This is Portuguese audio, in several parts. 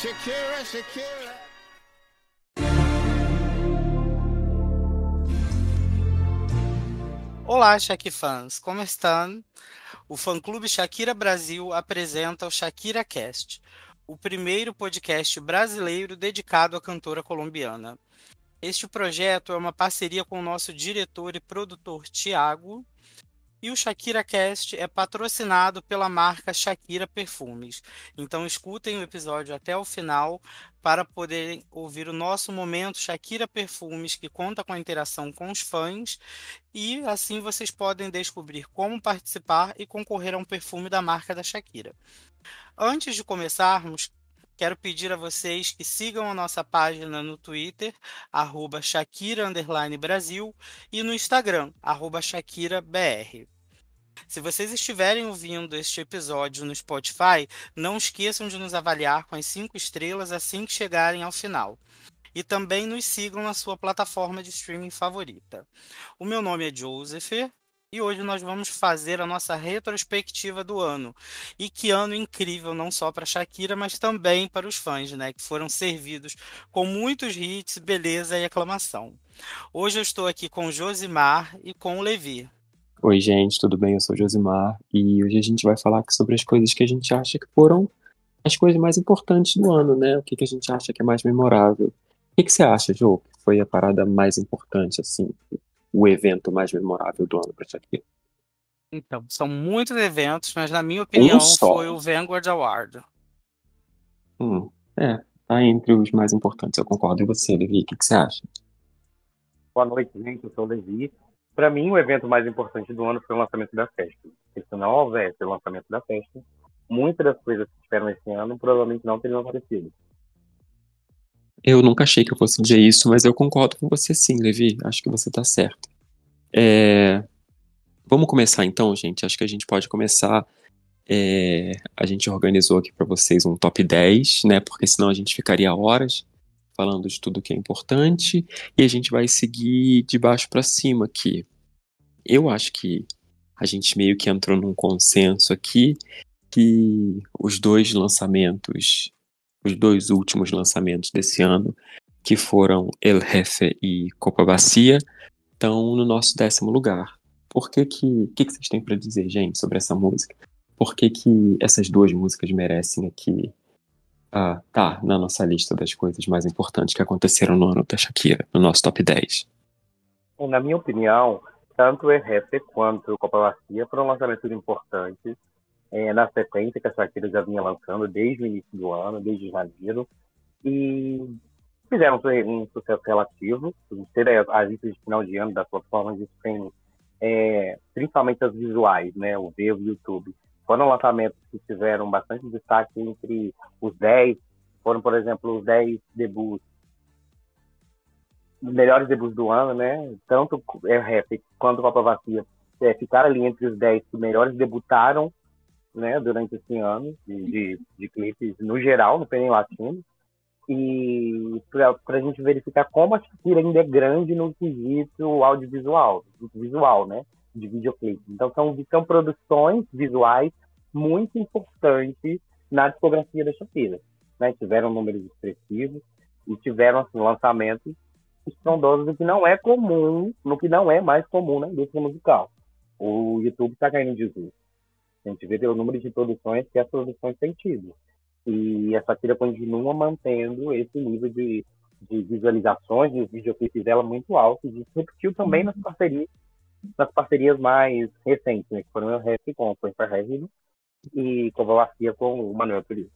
Shakira, Shakira. Olá, Shaq fãs, como estão? O fã-clube Shakira Brasil apresenta o Shakira Cast, o primeiro podcast brasileiro dedicado à cantora colombiana. Este projeto é uma parceria com o nosso diretor e produtor Tiago, e o Shakira Cast é patrocinado pela marca Shakira Perfumes. Então escutem o episódio até o final para poderem ouvir o nosso momento Shakira Perfumes, que conta com a interação com os fãs, e assim vocês podem descobrir como participar e concorrer a um perfume da marca da Shakira. Antes de começarmos, Quero pedir a vocês que sigam a nossa página no Twitter, arroba Shakira Brasil, e no Instagram, arroba ShakiraBR. Se vocês estiverem ouvindo este episódio no Spotify, não esqueçam de nos avaliar com as cinco estrelas assim que chegarem ao final. E também nos sigam na sua plataforma de streaming favorita. O meu nome é Joseph e hoje nós vamos fazer a nossa retrospectiva do ano. E que ano incrível, não só para Shakira, mas também para os fãs, né? Que foram servidos com muitos hits, beleza e aclamação. Hoje eu estou aqui com Josimar e com o Levi. Oi, gente, tudo bem? Eu sou Josimar e hoje a gente vai falar sobre as coisas que a gente acha que foram as coisas mais importantes do ano, né? O que, que a gente acha que é mais memorável. O que, que você acha, Jô, que foi a parada mais importante, assim, o evento mais memorável do ano para Shakira? Então, são muitos eventos, mas na minha opinião Um foi o Vanguard Award. Hum, é, tá entre os mais importantes, eu concordo. E você, Levi, o que, que você acha? Boa noite, gente. Eu sou o Levi. Para mim, o evento mais importante do ano foi o lançamento da festa. Se não houvesse o lançamento da festa, muitas das coisas que tiveram esse ano provavelmente não teriam aparecido. Eu nunca achei que eu fosse dizer isso, mas eu concordo com você sim, Levi. Acho que você tá certo. É, Vamos começar então, gente. Acho que a gente pode começar. é, A gente organizou aqui para vocês um top 10, né? Porque senão a gente ficaria horas falando de tudo que é importante e a gente vai seguir de baixo para cima aqui. Eu acho que a gente meio que entrou num consenso aqui que os dois lançamentos, os dois últimos lançamentos desse ano, que foram El Jefe e Copa Bacia, estão no nosso décimo lugar. Por que que, que, que vocês têm para dizer, gente, sobre essa música? Por que, que essas duas músicas merecem aqui ah, tá na nossa lista das coisas mais importantes que aconteceram no ano da Shakira, no nosso top 10? Na minha opinião, tanto o RF quanto o Copa Bacia foram lançamentos importantes é, na sequência que a Shakira já vinha lançando desde o início do ano, desde janeiro, e fizeram um sucesso relativo. Ter as listas de final de ano das plataformas, isso tem é, principalmente as visuais, né, o Vevo e o YouTube. Foram lançamentos que tiveram bastante destaque entre os 10, foram, por exemplo, os 10 debuts, melhores debuts do ano, né? Tanto é rap quanto Copa Vazia é, ficaram ali entre os 10 que melhores debutaram né, durante esse ano de, de, de clipes no geral, no PN Latino. E para a gente verificar como a Shakira ainda é grande no quesito audiovisual, visual, né? De videoclipe. Então, são, são produções visuais muito importantes na discografia da Shakira. Né? Tiveram números expressivos e tiveram assim, lançamentos estrondosos, o que não é comum, no que não é mais comum na indústria musical. O YouTube está caindo de desuso. A gente vê o número de produções que as produções têm tido. E a Shakira continua mantendo esse nível de, de visualizações de videoclipes dela muito alto. E isso repetiu também nas parcerias, nas parcerias mais recentes, né, que foram o Rap com o Super Heavy e Covalassia com o Manuel Turizo.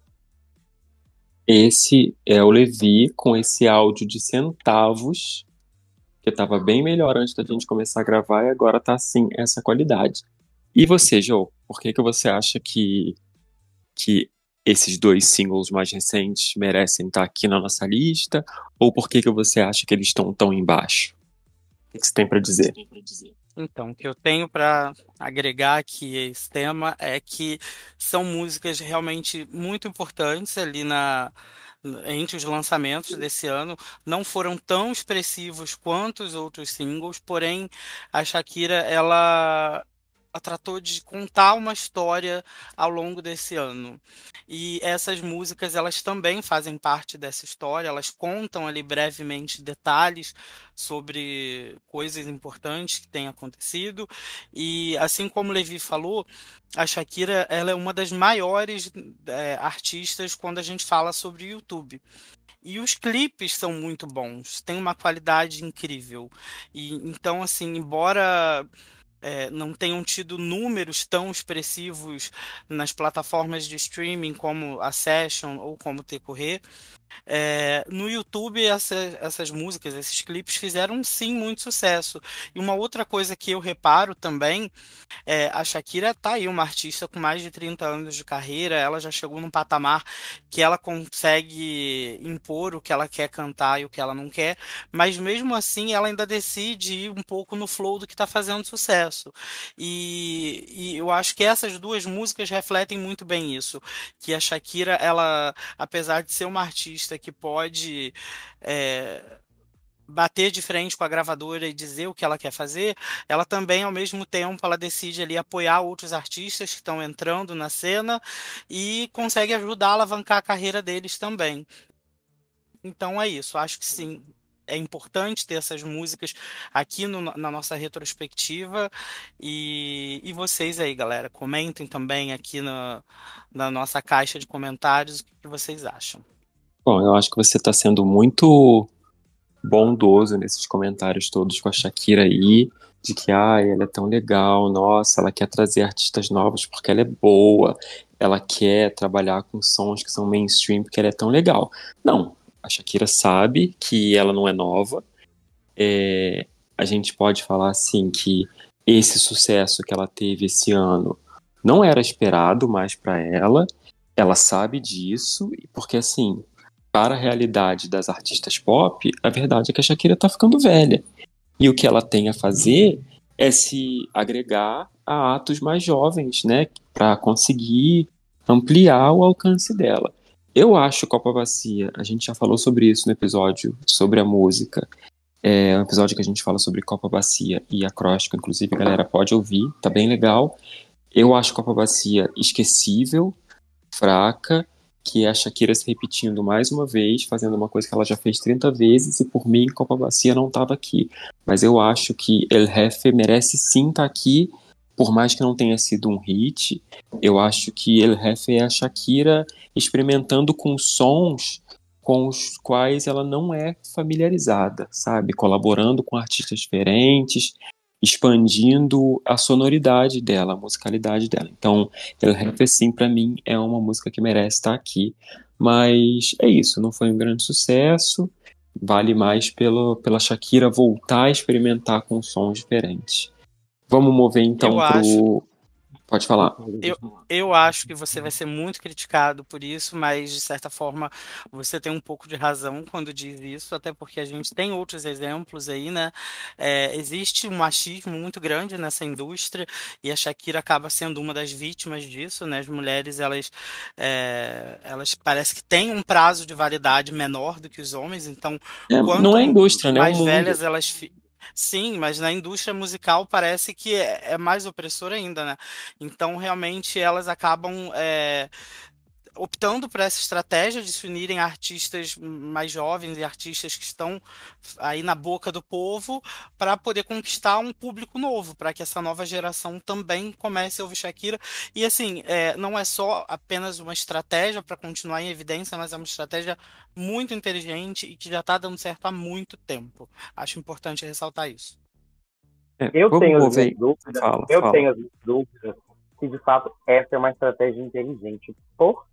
Esse é o Levi com esse áudio de centavos, que estava bem melhor antes da gente começar a gravar e agora tá assim, essa qualidade. E você, Joe, por que, que você acha que, que esses dois singles mais recentes merecem estar aqui na nossa lista? Ou por que, que você acha que eles estão tão embaixo? O que, que você tem para dizer? Então, o que eu tenho para agregar aqui a esse tema é que são músicas realmente muito importantes ali na entre os lançamentos desse ano, não foram tão expressivos quanto os outros singles, porém a Shakira ela tratou de contar uma história ao longo desse ano. E essas músicas, elas também fazem parte dessa história, elas contam ali brevemente detalhes sobre coisas importantes que têm acontecido. E assim como Levi falou, a Shakira ela é uma das maiores é, artistas quando a gente fala sobre YouTube. E os clipes são muito bons, tem uma qualidade incrível. E então, assim, embora é, não tenham tido números tão expressivos nas plataformas de streaming como a Session ou como Tecorrer, é, no YouTube essa, essas músicas, esses clipes fizeram sim muito sucesso. E uma outra coisa que eu reparo também é a Shakira tá aí, uma artista com mais de 30 anos de carreira, ela já chegou num patamar que ela consegue impor o que ela quer cantar e o que ela não quer, mas mesmo assim ela ainda decide ir um pouco no flow do que está fazendo sucesso. E, e eu acho que essas duas músicas refletem muito bem isso, que a Shakira, ela, apesar de ser uma artista artista que pode é, bater de frente com a gravadora e dizer o que ela quer fazer, ela também, ao mesmo tempo, ela decide ali apoiar outros artistas que estão entrando na cena e consegue ajudar a alavancar a carreira deles também. Então é isso, acho que sim. É importante ter essas músicas aqui no, na nossa retrospectiva. E, e vocês aí, galera, comentem também aqui na, na nossa caixa de comentários o que vocês acham. Bom, eu acho que você está sendo muito bondoso nesses comentários todos com a Shakira aí, de que ah, ela é tão legal, nossa, ela quer trazer artistas novos porque ela é boa, ela quer trabalhar com sons que são mainstream porque ela é tão legal. Não, a Shakira sabe que ela não é nova. É, a gente pode falar assim que esse sucesso que ela teve esse ano não era esperado mais para ela. Ela sabe disso, porque assim, para a realidade das artistas pop, a verdade é que a Shakira está ficando velha. E o que ela tem a fazer é se agregar a atos mais jovens, né, para conseguir ampliar o alcance dela. Eu acho Copa Bacia, a gente já falou sobre isso no episódio sobre a música. É um episódio que a gente fala sobre Copa Bacia e acróstico, inclusive, a galera pode ouvir, tá bem legal. Eu acho Copa Bacia esquecível, fraca, que é a Shakira se repetindo mais uma vez, fazendo uma coisa que ela já fez 30 vezes, e por mim, Copa Bacia não estava aqui. Mas eu acho que El Jefe merece sim estar tá aqui, por mais que não tenha sido um hit. Eu acho que El Jefe é a Shakira experimentando com sons com os quais ela não é familiarizada, sabe? Colaborando com artistas diferentes, expandindo a sonoridade dela, a musicalidade dela. Então, El Jefe, sim, para mim, é uma música que merece estar aqui. Mas é isso, não foi um grande sucesso. Vale mais pelo, pela Shakira voltar a experimentar com sons diferentes. Vamos mover então Eu pro. Acho Pode falar. Eu, eu acho que você vai ser muito criticado por isso, mas de certa forma você tem um pouco de razão quando diz isso, até porque a gente tem outros exemplos aí, né? É, existe um machismo muito grande nessa indústria e a Shakira acaba sendo uma das vítimas disso, né? As mulheres, elas, é, elas parece que têm um prazo de validade menor do que os homens, então é, não é indústria, né? mais velhas elas Sim, mas na indústria musical parece que é, é mais opressor ainda, né? Então, realmente, elas acabam é, optando por essa estratégia de se unirem artistas mais jovens e artistas que estão aí na boca do povo para poder conquistar um público novo, para que essa nova geração também comece a ouvir Shakira. E assim, é, não é só apenas uma estratégia para continuar em evidência, mas é uma estratégia muito inteligente e que já está dando certo há muito tempo. Acho importante ressaltar isso. É, eu tenho as dúvidas, fala, eu fala. tenho as dúvidas se de fato essa é uma estratégia inteligente. Por?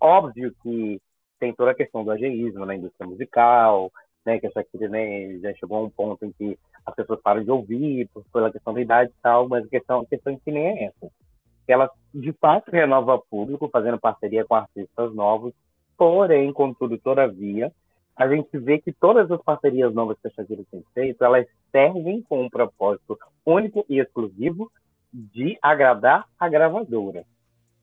Óbvio que tem toda a questão do ageísmo na indústria musical, né, que a Shakira né, já chegou a um ponto em que as pessoas param de ouvir por, pela questão da idade e tal, mas a questão, a questão em si nem é essa. Ela, de fato, renova público, fazendo parceria com artistas novos, porém, contudo, todavia, a gente vê que todas as parcerias novas que a Shakira tem feito, elas servem com um propósito único e exclusivo de agradar a gravadora.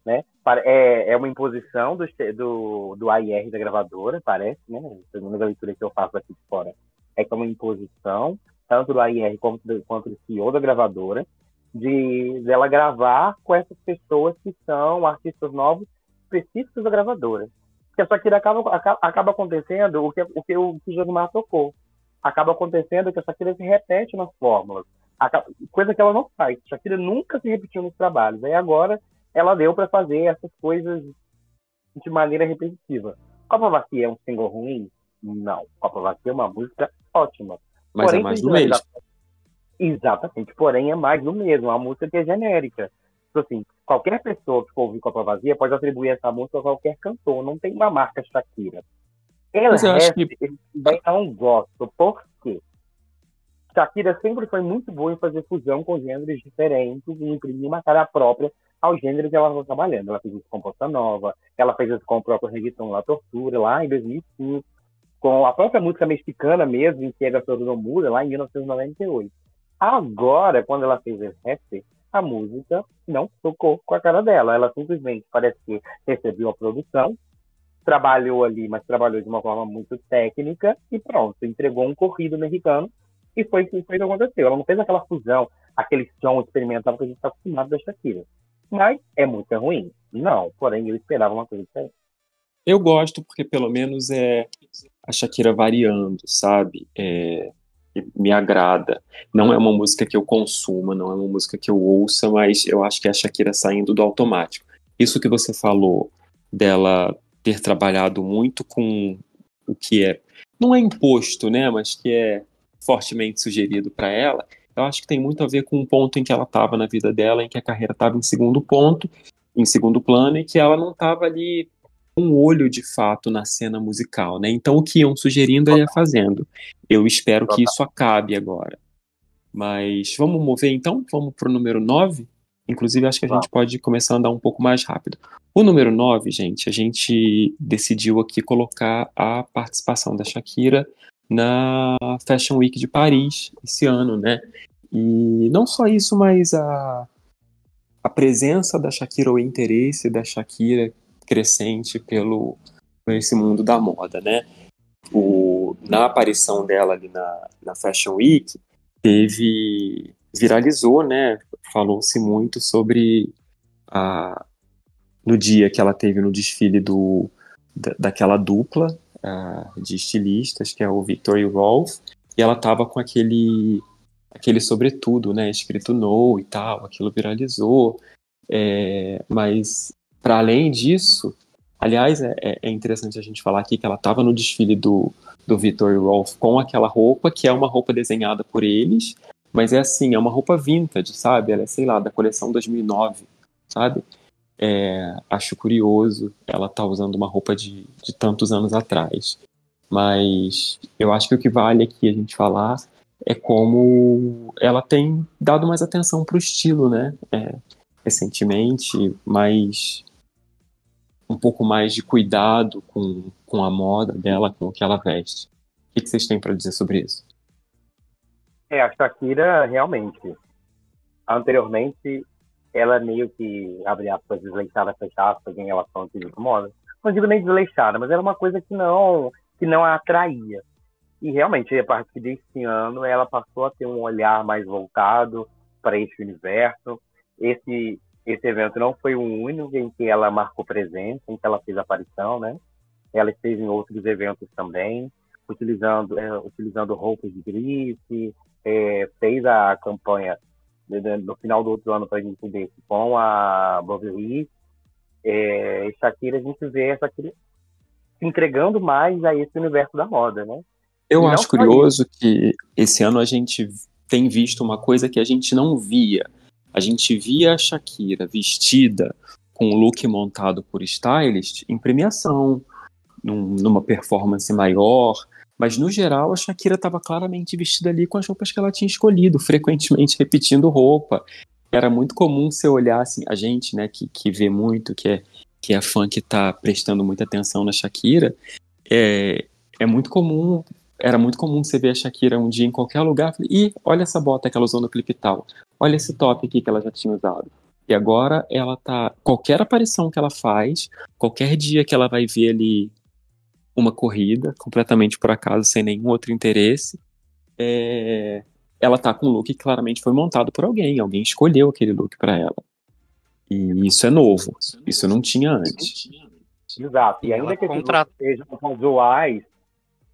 Né? É, é uma imposição do, do, do AIR da gravadora, parece, né? segundo a leitura que eu faço aqui de fora. É que é uma imposição, tanto do AIR quanto do, quanto do CEO da gravadora, de dela gravar com essas pessoas que são artistas novos específicos da gravadora. Porque a Shakira acaba, acaba, acontecendo o que, o que o que tocou. Acaba acontecendo que a Shakira se repete nas fórmulas. Acaba, coisa que ela não faz. Shakira nunca se repetiu nos trabalhos. Aí agora ela deu para fazer essas coisas de maneira repetitiva. Copa Vazia é um single ruim? Não. Copa Vazia é uma música ótima. Mas é Porém, é mais do mesmo. Exatamente, porém é mais do mesmo, é uma música que é genérica. Tipo assim, qualquer pessoa que for ouvir Copa Vazia pode atribuir essa música a qualquer cantor, não tem uma marca Shakira. Ela Mas eu acho que... não gosto, por quê? Shakira sempre foi muito boa em fazer fusão com gêneros diferentes e imprimir uma cara própria ao gênero que ela estava trabalhando. Ela fez isso com Bossa Nova, ela fez isso com o próprio reggaeton La Tortura, lá em 2005, com a própria música mexicana mesmo, em que é Gastronomia Muda, lá em 1998. Agora, quando ela fez esse rap, a música não tocou com a cara dela. Ela simplesmente parece que recebeu a produção, trabalhou ali, mas trabalhou de uma forma muito técnica e pronto, entregou um corrido mexicano e foi, foi o que aconteceu. Ela não fez aquela fusão, aquele som experimental que a gente está acostumado da Shakira. Mas é muito ruim? Não, porém eu esperava uma coisa diferente. Eu gosto porque pelo menos é a Shakira variando, sabe? É, me agrada. Não é uma música que eu consuma, não é uma música que eu ouça, mas eu acho que é a Shakira saindo do automático. Isso que você falou dela ter trabalhado muito com o que é não é imposto, né, mas que é fortemente sugerido para ela. Eu acho que tem muito a ver com o ponto em que ela estava na vida dela, em que a carreira estava em segundo ponto, em segundo plano, e que ela não estava ali um olho de fato na cena musical, né? Então o que iam sugerindo ela ia fazendo. Eu espero que isso acabe agora. Mas vamos mover então? Vamos pro número 9? Inclusive, acho que a gente pode começar a andar um pouco mais rápido. O número 9, gente, a gente decidiu aqui colocar a participação da Shakira na Fashion Week de Paris esse ano, né? E não só isso, mas a, a presença da Shakira, o interesse da Shakira crescente pelo esse mundo da moda, né? O, na aparição dela ali na, na Fashion Week, teve viralizou, né? Falou-se muito sobre a no dia que ela teve no desfile do da, daquela dupla uh, de estilistas, que é o Victor o Rolf, e ela tava com aquele aquele sobretudo, né, escrito no e tal, aquilo viralizou, é, mas para além disso, aliás, é, é, é, interessante a gente falar aqui que ela estava no desfile do, do Victor Rolf com aquela roupa, que é uma roupa desenhada por eles, mas é assim, é uma roupa vintage, sabe? Ela é, sei lá, da coleção 2009, sabe? É, acho curioso ela tá usando uma roupa de, de tantos anos atrás. Mas eu acho que o que vale aqui a gente falar é como ela tem dado mais atenção pro estilo, né? É, recentemente, mais um pouco mais de cuidado com, com a moda dela, com o que ela veste. O que, vocês têm para dizer sobre isso? É, a Shakira realmente. Anteriormente, ela meio que, abre aspas, desleixada, fecha aspas, em relação ao de moda. Não digo nem desleixada, mas era uma coisa que não, que não a atraía. E realmente, a partir desse ano, ela passou a ter um olhar mais voltado para esse universo. Esse esse evento não foi o único em que ela marcou presença, em que ela fez aparição, né? Ela esteve em outros eventos também, utilizando, é, utilizando roupas de grife, é, fez a campanha no final do outro ano para a gente ver com a Bovary. É, Shakira, a gente vê essa se entregando mais a esse universo da moda, né? Eu acho curioso que esse ano a gente tem visto uma coisa que a gente não via a gente via a Shakira vestida com o look montado por stylist em premiação, num, numa performance maior, mas no geral a Shakira estava claramente vestida ali com as roupas que ela tinha escolhido, frequentemente repetindo roupa. Era muito comum você olhar assim, a gente, né, que, que vê muito, que é, que é fã que está prestando muita atenção na Shakira, é, é muito comum era muito comum você ver a Shakira um dia em qualquer lugar e olha essa bota que ela usou no clipe tal olha esse top aqui que ela já tinha usado. E agora ela tá. Qualquer aparição que ela faz, qualquer dia que ela vai ver ali uma corrida, completamente por acaso, sem nenhum outro interesse, é, ela tá com um look que claramente foi montado por alguém, alguém escolheu aquele look para ela. E isso é novo, isso não tinha antes. Exato, e ainda que contra... sejam casuais,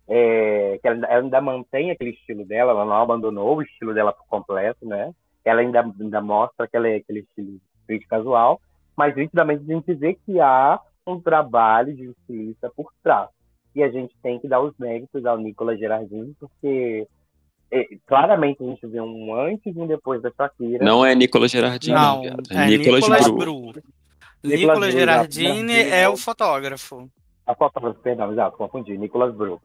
é, que ela ainda mantém aquele estilo dela, ela não abandonou o estilo dela por completo, né? Ela ainda, ainda mostra que ela é aquele estilo street casual, mas nitidamente a gente vê que há um trabalho de estilista por trás. E a gente tem que dar os méritos ao Nicolas Gerardini, porque é, claramente a gente vê um antes e um depois da Shakira. Não é Nicolas Gerardini, não, é, Nicolas, Nicolas Bru. Bru. Nicolas Gerardini é o fotógrafo. A fotógrafo, perdão, exato, confundi. Nicolas Bru.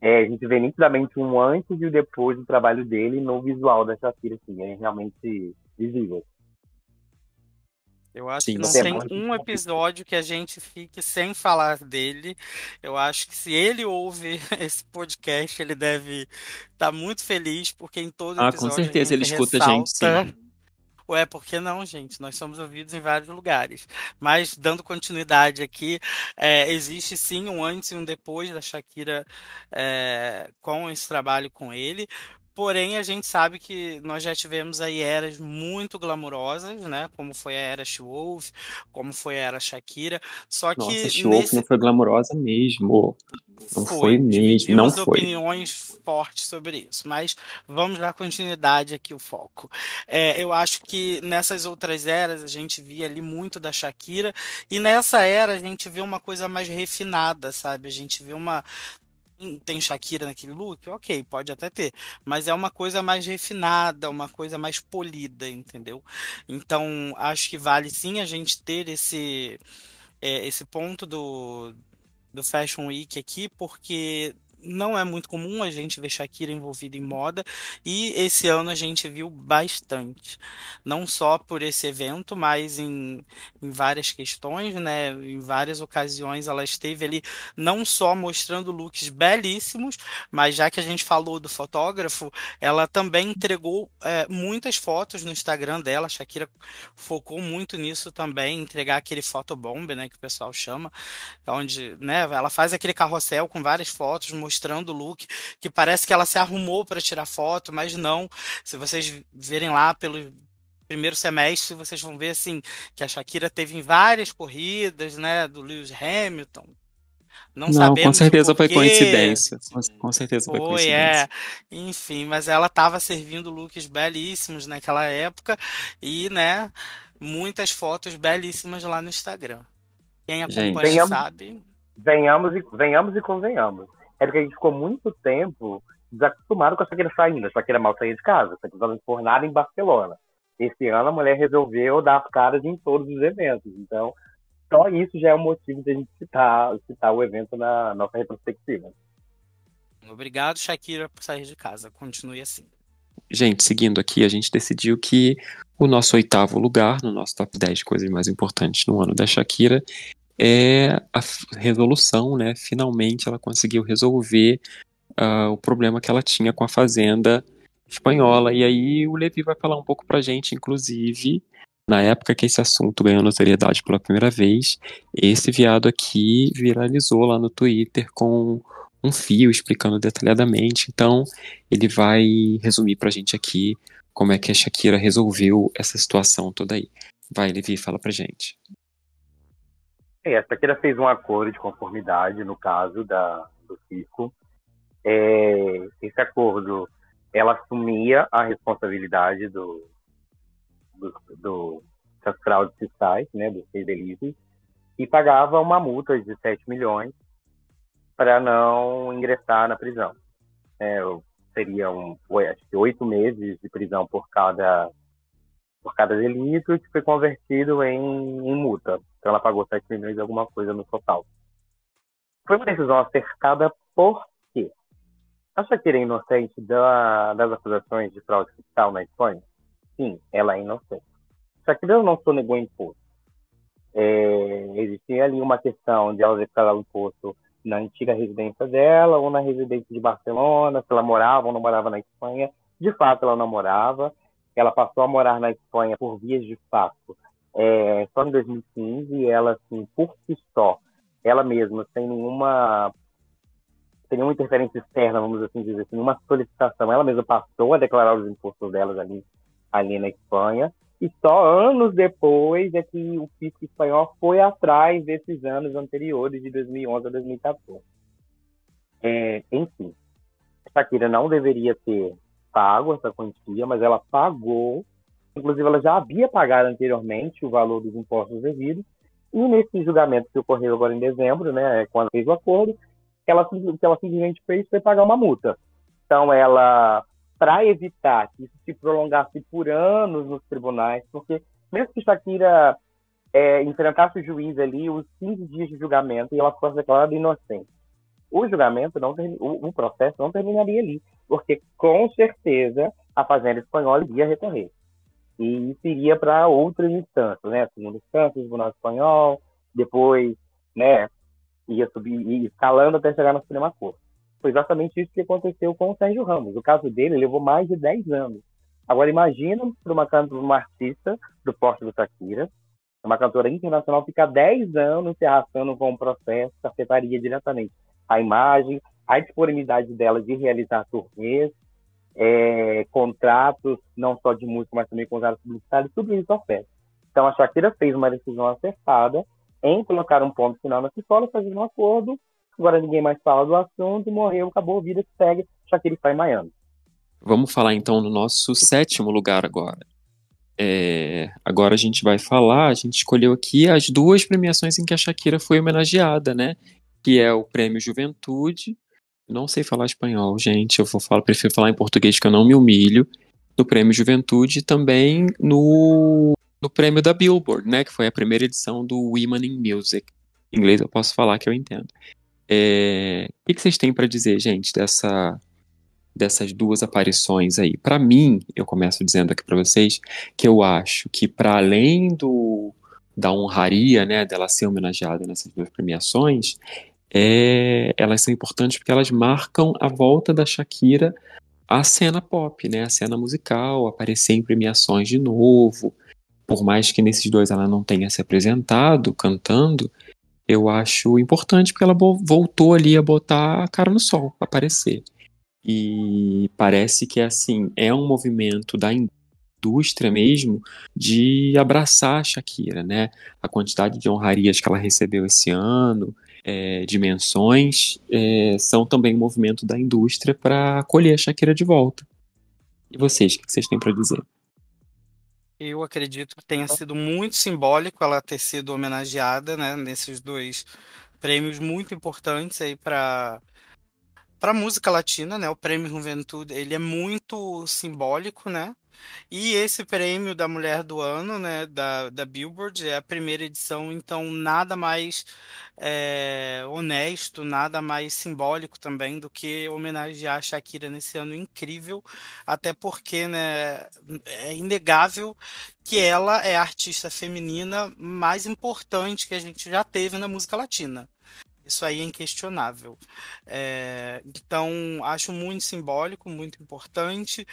É, a gente vê nitidamente um antes e o um depois do trabalho dele no visual da Shakira, assim, é realmente visível. Eu acho Sim, que não tem um episódio que a gente fique sem falar dele. Eu acho que se ele ouve esse podcast, ele deve estar tá muito feliz, porque em todo ah, episódio. Ah, com certeza ele escuta a gente, sim. Ué, por que não, gente? Nós somos ouvidos em vários lugares. Mas, dando continuidade aqui, é, existe sim um antes e um depois da Shakira é, com esse trabalho com ele. Porém, a gente sabe que nós já tivemos aí eras muito glamourosas, né? Como foi a era Wolf, como foi a era Shakira. Só que. Nossa, nesse... não foi glamurosa mesmo. Não foi, foi mesmo, não foi. opiniões fortes sobre isso, mas vamos dar continuidade aqui o foco. É, eu acho que nessas outras eras a gente via ali muito da Shakira e nessa era a gente vê uma coisa mais refinada, sabe? A gente vê uma tem Shakira naquele look, ok, pode até ter, mas é uma coisa mais refinada, uma coisa mais polida, entendeu? Então, acho que vale sim a gente ter esse, é, esse ponto do, do Fashion Week aqui, porque não é muito comum a gente ver Shakira envolvida em moda e esse ano a gente viu bastante, não só por esse evento, mas em, em várias questões, né? Em várias ocasiões ela esteve ali não só mostrando looks belíssimos, mas já que a gente falou do fotógrafo, ela também entregou é, muitas fotos no Instagram dela. A Shakira focou muito nisso também, entregar aquele fotobomb, né? Que o pessoal chama, onde, né? Ela faz aquele carrossel com várias fotos mostrando o look, que parece que ela se arrumou para tirar foto, mas não. Se vocês verem lá pelo primeiro semestre, vocês vão ver assim que a Shakira teve em várias corridas, né, do Lewis Hamilton. Não, não com certeza foi coincidência. Com certeza foi, foi coincidência. É. Enfim, mas ela estava servindo looks belíssimos naquela época e, né, muitas fotos belíssimas lá no Instagram. Quem acompanha Gente, sabe. Venhamos e, venhamos e convenhamos é porque a gente ficou muito tempo desacostumado com a Shakira saindo. A Shakira mal saía de casa, a Shakira por nada em Barcelona. Esse ano a mulher resolveu dar as caras em todos os eventos. Então, só isso já é um motivo de a gente citar, citar o evento na nossa retrospectiva. Obrigado, Shakira, por sair de casa. Continue assim. Gente, seguindo aqui, a gente decidiu que o nosso oitavo lugar, no nosso top 10 de coisas mais importantes no ano da Shakira, é a resolução, né? Finalmente ela conseguiu resolver uh, o problema que ela tinha com a fazenda espanhola. E aí o Levi vai falar um pouco pra gente, inclusive, na época que esse assunto ganhou notoriedade pela primeira vez, esse viado aqui viralizou lá no Twitter com um fio explicando detalhadamente. Então, ele vai resumir pra gente aqui como é que a Shakira resolveu essa situação toda aí. Vai, Levi, fala pra gente. É, a Shakira fez um acordo de conformidade no caso da, do fisco. É, esse acordo, ela assumia a responsabilidade do, do, do das fraudes fiscais, né, dos seis delitos, e pagava uma multa de 7 milhões para não ingressar na prisão. É, seria um, acho que oito meses de prisão por cada por cada delito que foi convertido em, em multa. Então ela pagou 7 milhões e alguma coisa no total. Foi uma decisão acertada por quê? A Shakira é inocente da, das acusações de fraude fiscal na Espanha? Sim, ela é inocente. Shakira não sonegou imposto. É, existia ali uma questão de ela declarar o imposto na antiga residência dela ou na residência de Barcelona, se ela morava ou não morava na Espanha. De fato, ela não morava. Ela passou a morar na Espanha por vias de fato é, só em 2015 e ela, assim, por si só, ela mesma, sem nenhuma sem nenhuma interferência externa, vamos assim dizer, sem nenhuma solicitação. Ela mesma passou a declarar os impostos delas ali, ali na Espanha. E só anos depois é que o fisco espanhol foi atrás desses anos anteriores, de 2011 a 2014. É, enfim, Shakira não deveria ter pago essa quantia, mas ela pagou. Inclusive, ela já havia pagado anteriormente o valor dos impostos devidos. E nesse julgamento que ocorreu agora em dezembro, né, quando fez o acordo, ela, que ela simplesmente fez foi pagar uma multa. Então, ela para evitar que isso se prolongasse por anos nos tribunais, porque mesmo que Shakira é, enfrentasse o juiz ali os 15 dias de julgamento e ela fosse declarada inocente, o julgamento não o, o processo não terminaria ali, porque com certeza a fazenda espanhola iria recorrer e iria para outras instâncias, né, segunda instância, tribunal espanhol, depois, né, ia subir, ia escalando até chegar na Suprema Corte. Foi exatamente isso que aconteceu com o Sérgio Ramos. O caso dele levou mais de 10 anos. Agora, imagina para uma, uma artista do porte do Shakira, uma cantora internacional, ficar 10 anos se arrastando com um processo que afetaria diretamente a imagem, a disponibilidade dela de realizar turnês, é, contratos, não só de música, mas também contratos publicitários, tudo isso afeta. Então, a Shakira fez uma decisão acertada em colocar um ponto final na escola, fazer um acordo agora ninguém mais fala do assunto, morreu, acabou a vida segue, Shakira está em Miami. Vamos falar então no nosso sétimo lugar agora. É, agora a gente vai falar, a gente escolheu aqui as duas premiações em que a Shakira foi homenageada, né? Que é o Prêmio Juventude. Não sei falar espanhol, gente. Eu vou falar, prefiro falar em português que eu não me humilho. No Prêmio Juventude e também no, no Prêmio da Billboard, né? Que foi a primeira edição do Women in Music. Em inglês eu posso falar que eu entendo. É... O que vocês têm para dizer, gente, dessa, dessas duas aparições aí? Para mim, eu começo dizendo aqui para vocês que eu acho que para além do da honraria, né, dela ser homenageada nessas duas premiações, é, elas são importantes porque elas marcam a volta da Shakira à cena pop, né, à cena musical, aparecer em premiações de novo. Por mais que nesses dois ela não tenha se apresentado cantando, eu acho importante porque ela voltou ali a botar a cara no sol, aparecer. E parece que assim é um movimento da indústria mesmo de abraçar a Shakira, né? A quantidade de honrarias que ela recebeu esse ano, é, dimensões, é, são também um movimento da indústria para acolher a Shakira de volta. E vocês, o que vocês têm para dizer? Eu acredito que tenha sido muito simbólico ela ter sido homenageada, né, nesses dois prêmios muito importantes aí para para música latina, né? O Prêmio Juventude, ele é muito simbólico, né? E esse prêmio da Mulher do Ano, né, da, da Billboard, é a primeira edição, então nada mais é, honesto, nada mais simbólico também do que homenagear a Shakira nesse ano incrível, até porque né, é inegável que ela é a artista feminina mais importante que a gente já teve na música latina. Isso aí é inquestionável. É, então, acho muito simbólico, muito importante.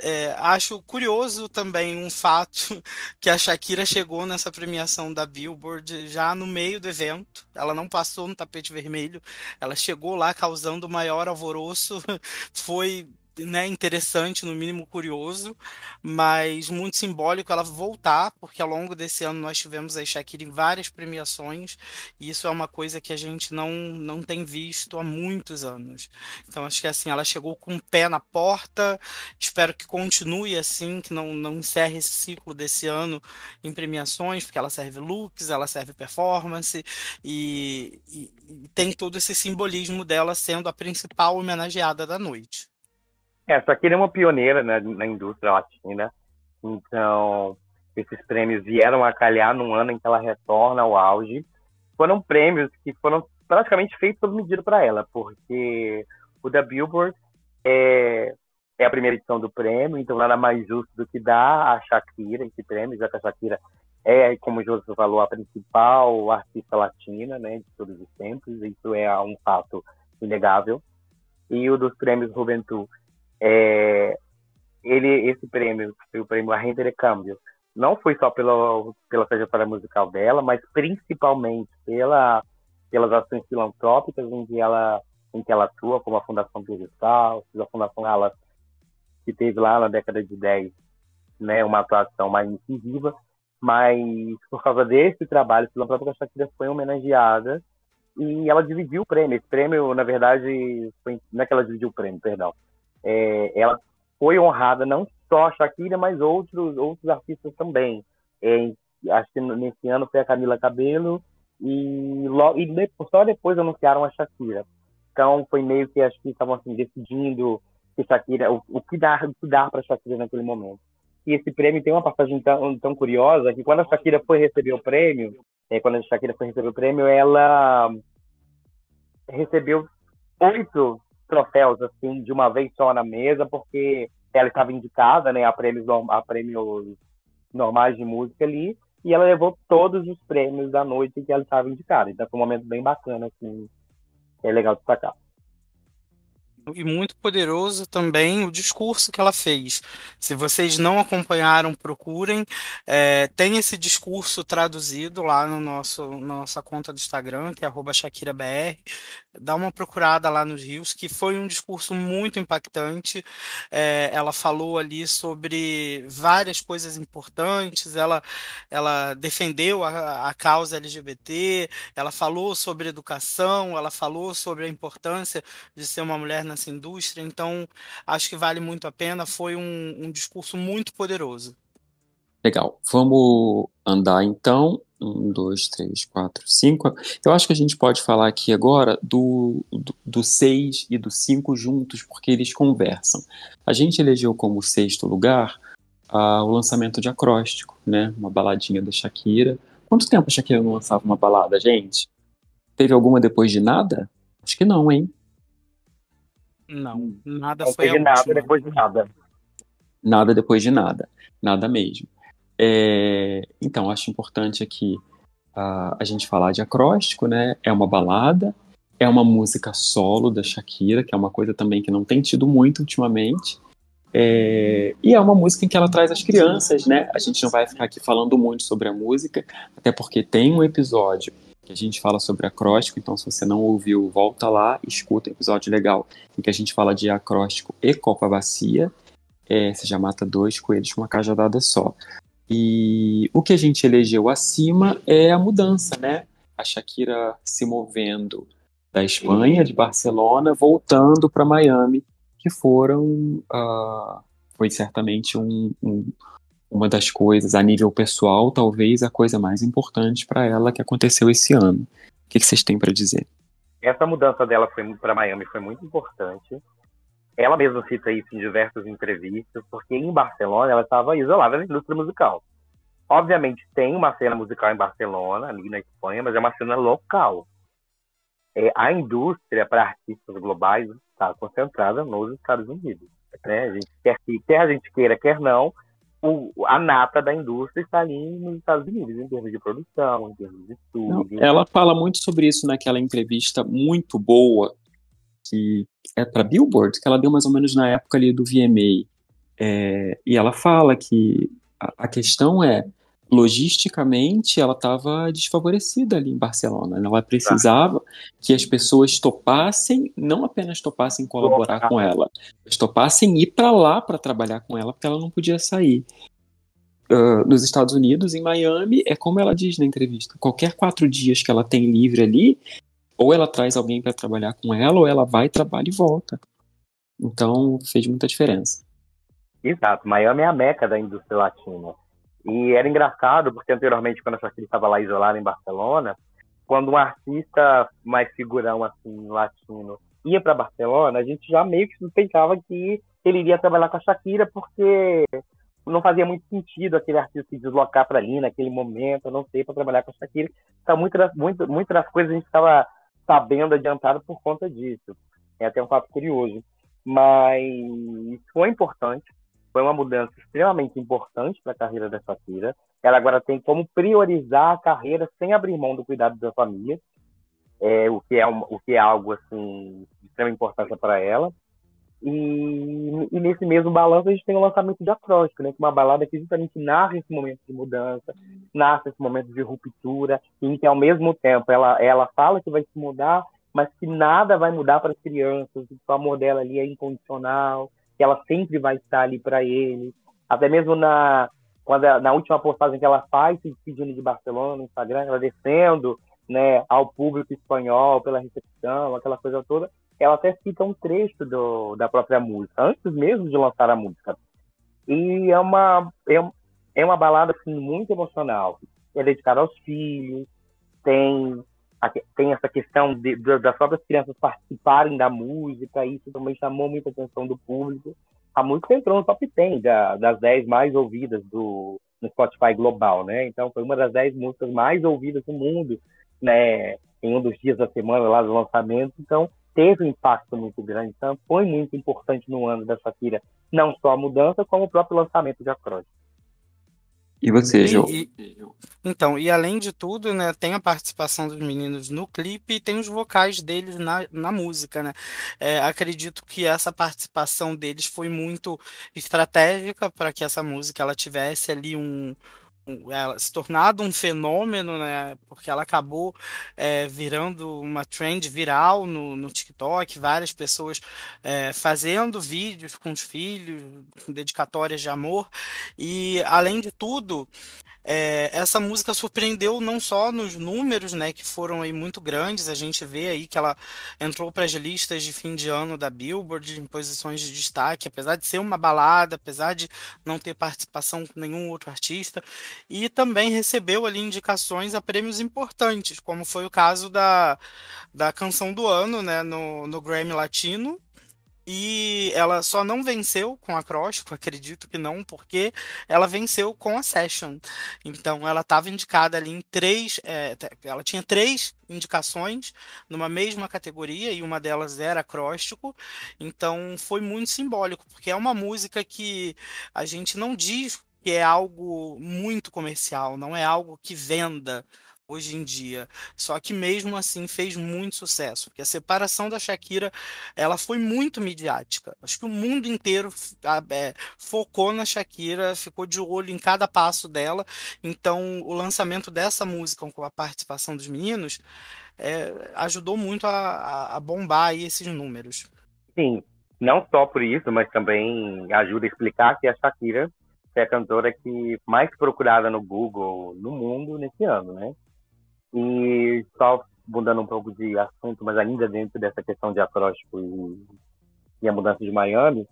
É, acho curioso também um fato que a Shakira chegou nessa premiação da Billboard já no meio do evento. Ela não passou no tapete vermelho, ela chegou lá causando o maior alvoroço. Foi né, interessante, no mínimo curioso, mas muito simbólico ela voltar, porque ao longo desse ano nós tivemos a Shakira em várias premiações, e isso é uma coisa que a gente não, não tem visto há muitos anos. Então acho que assim, ela chegou com o pé na porta, espero que continue assim, que não, não encerre esse ciclo desse ano em premiações, porque ela serve looks, ela serve performance, e, e, e tem todo esse simbolismo dela sendo a principal homenageada da noite. É, Shakira é uma pioneira né, na indústria latina, então esses prêmios vieram a calhar num ano em que ela retorna ao auge. Foram prêmios que foram praticamente feitos sob medida para ela, porque o da Billboard é, é a primeira edição do prêmio, então nada mais justo do que dar a Shakira esse prêmio, já que a Shakira é, como o José falou, a principal artista latina né, de todos os tempos, isso é um fato inegável. E o dos prêmios Juventude é, ele, esse prêmio, o prêmio A Câmbio, não foi só pela, pela trajetória musical dela, mas principalmente pela, pelas ações filantrópicas em que ela em que ela atua, como a Fundação Piristal, a Fundação Alas, que teve lá na década de 10 né, uma atuação mais incisiva, mas por causa desse trabalho filantrópico, a Shakira foi homenageada e ela dividiu o prêmio. Esse prêmio, na verdade, foi, não é que ela dividiu o prêmio, perdão. É, ela foi honrada não só a Shakira, mas outros outros artistas também. É, acho que nesse ano foi a Camila Cabello e, logo, e depois, só depois anunciaram a Shakira. Então foi meio que acho que estavam assim decidindo que Shakira, o, o que dar, o que dar para Shakira naquele momento. E esse prêmio tem uma passagem tão, tão curiosa que quando a Shakira foi receber o prêmio, é, quando a Shakira foi receber o prêmio, ela recebeu oito troféus assim de uma vez só na mesa, porque ela estava indicada, né, a prêmios a prêmios normais de música ali, e ela levou todos os prêmios da noite que ela estava indicada. Então foi um momento bem bacana assim, é legal destacar e muito poderoso também o discurso que ela fez. Se vocês não acompanharam, procurem. É, tem esse discurso traduzido lá no nosso nossa conta do Instagram, que é @shakirabr. Dá uma procurada lá nos rios, que foi um discurso muito impactante. É, ela falou ali sobre várias coisas importantes. Ela, ela defendeu a, a causa LGBT. Ela falou sobre educação. Ela falou sobre a importância de ser uma mulher na nessa indústria, então acho que vale muito a pena. Foi um, um discurso muito poderoso. Legal. Vamos andar então. Um, dois, três, quatro, cinco. Eu acho que a gente pode falar aqui agora do, do, do seis e do cinco juntos, porque eles conversam. A gente elegeu como sexto lugar ah, o lançamento de Acróstico, né? Uma baladinha da Shakira. Quanto tempo a Shakira não lançava uma balada, gente? Teve alguma depois de nada? Acho que não, hein? Não, nada não foi a nada última. depois de nada. Nada depois de nada. Nada mesmo. É, então, acho importante aqui a, a gente falar de acróstico, né? É uma balada, é uma música solo da Shakira, que é uma coisa também que não tem tido muito ultimamente. É, e é uma música em que ela traz as crianças, né? A gente não vai ficar aqui falando muito sobre a música, até porque tem um episódio que a gente fala sobre acróstico, então se você não ouviu, volta lá, escuta o episódio legal em que a gente fala de acróstico e copa bacia, é, você já mata dois coelhos com uma cajadada só. E o que a gente elegeu acima é a mudança, né? A Shakira se movendo da Espanha, de Barcelona, voltando para Miami, que foram, uh, foi certamente um, um uma das coisas, a nível pessoal, talvez a coisa mais importante para ela que aconteceu esse ano. O que, que vocês têm para dizer? Essa mudança dela para Miami foi muito importante. Ela mesma cita isso em diversas entrevistas, porque em Barcelona ela estava isolada da indústria musical. Obviamente tem uma cena musical em Barcelona, ali na Espanha, mas é uma cena local. É, a indústria para artistas globais está concentrada nos Estados Unidos. Né? A gente quer, quer a gente queira, quer não, o, a nata da indústria está ali nos Estados Unidos, em termos de produção, em termos de estudo. ela fala muito sobre isso naquela entrevista muito boa, que é para Billboard, que ela deu mais ou menos na época ali do VMA. É, e ela fala que a, a questão é logisticamente ela estava desfavorecida ali em Barcelona. Ela precisava que as pessoas topassem, não apenas topassem colaborar com ela, mas topassem ir para lá para trabalhar com ela, porque ela não podia sair. Uh, nos Estados Unidos, em Miami, é como ela diz na entrevista: qualquer quatro dias que ela tem livre ali, ou ela traz alguém para trabalhar com ela, ou ela vai, trabalha e volta. Então, fez muita diferença. Exato. Miami é a meca da indústria latina e era engraçado, porque anteriormente, quando a Shakira estava lá isolada em Barcelona, quando um artista mais figurão, assim, latino, ia para Barcelona, a gente já meio que suspeitava que ele iria trabalhar com a Shakira, porque não fazia muito sentido aquele artista se deslocar para ali naquele momento, não sei, para trabalhar com a Shakira. Então, muitas muito, muitas das coisas a gente estava sabendo adiantado por conta disso. É até um fato curioso. Mas foi importante, foi uma mudança extremamente importante para a carreira da Shakira. Ela agora tem como priorizar a carreira sem abrir mão do cuidado da família, é, o, que é um, o que é algo assim de extrema importância para ela. E, e, nesse mesmo balanço a gente tem o lançamento de Acróstico, né, que é uma balada que justamente narra esse momento de mudança, narra esse momento de ruptura, em que ao mesmo tempo ela, ela fala que vai se mudar, mas que nada vai mudar para as crianças, que o amor dela ali é incondicional, que ela sempre vai estar ali para ele. Até mesmo na, quando, na última postagem que ela faz, se despedindo de Barcelona no Instagram, agradecendo né, ao público espanhol pela recepção, aquela coisa toda, ela até cita um trecho do, da própria música, antes mesmo de lançar a música. E é uma, é, é uma balada assim, muito emocional. É dedicada aos filhos, tem, tem essa questão de, das próprias crianças participarem da música, isso também chamou muita atenção do público. A música entrou no top 10 da, das 10 mais ouvidas do, no Spotify global, né? Então foi uma das 10 músicas mais ouvidas do mundo, né? Em um dos dias da semana lá do lançamento. Então teve um impacto muito grande. Então foi muito importante no ano da Shakira, não só a mudança, como o próprio lançamento de Acróstico. E você, João? Então, e além de tudo, né, tem a participação dos meninos no clipe e tem os vocais deles na, na música, né? É, acredito que essa participação deles foi muito estratégica para que essa música ela tivesse ali um, ela se tornado um fenômeno, né? Porque ela acabou é, virando uma trend viral no, no TikTok, várias pessoas é, fazendo vídeos com os filhos, dedicatórias de amor, e além de tudo, é, essa música surpreendeu não só nos números, né, que foram aí muito grandes, a gente vê aí que ela entrou para as listas de fim de ano da Billboard em posições de destaque, apesar de ser uma balada, apesar de não ter participação com nenhum outro artista, e também recebeu ali indicações a prêmios importantes, como foi o caso da, da canção do ano, né, no, no Grammy Latino, e ela só não venceu com acróstico, acredito que não, porque ela venceu com a Session. Então ela estava indicada ali em três. É, ela tinha três indicações numa mesma categoria, e uma delas era acróstico. Então foi muito simbólico, porque é uma música que a gente não diz que é algo muito comercial, não é algo que venda hoje em dia. Só que mesmo assim fez muito sucesso, porque a separação da Shakira, ela foi muito midiática. Acho que o mundo inteiro é, focou na Shakira, ficou de olho em cada passo dela. Então, o lançamento dessa música com a participação dos meninos é, ajudou muito a, a bombar esses números. Sim, não só por isso, mas também ajuda a explicar que a Shakira é a cantora que mais procurada no Google no mundo nesse ano, né? E só mudando um pouco de assunto, mas ainda dentro dessa questão de acróstico e, e a mudança de Miami,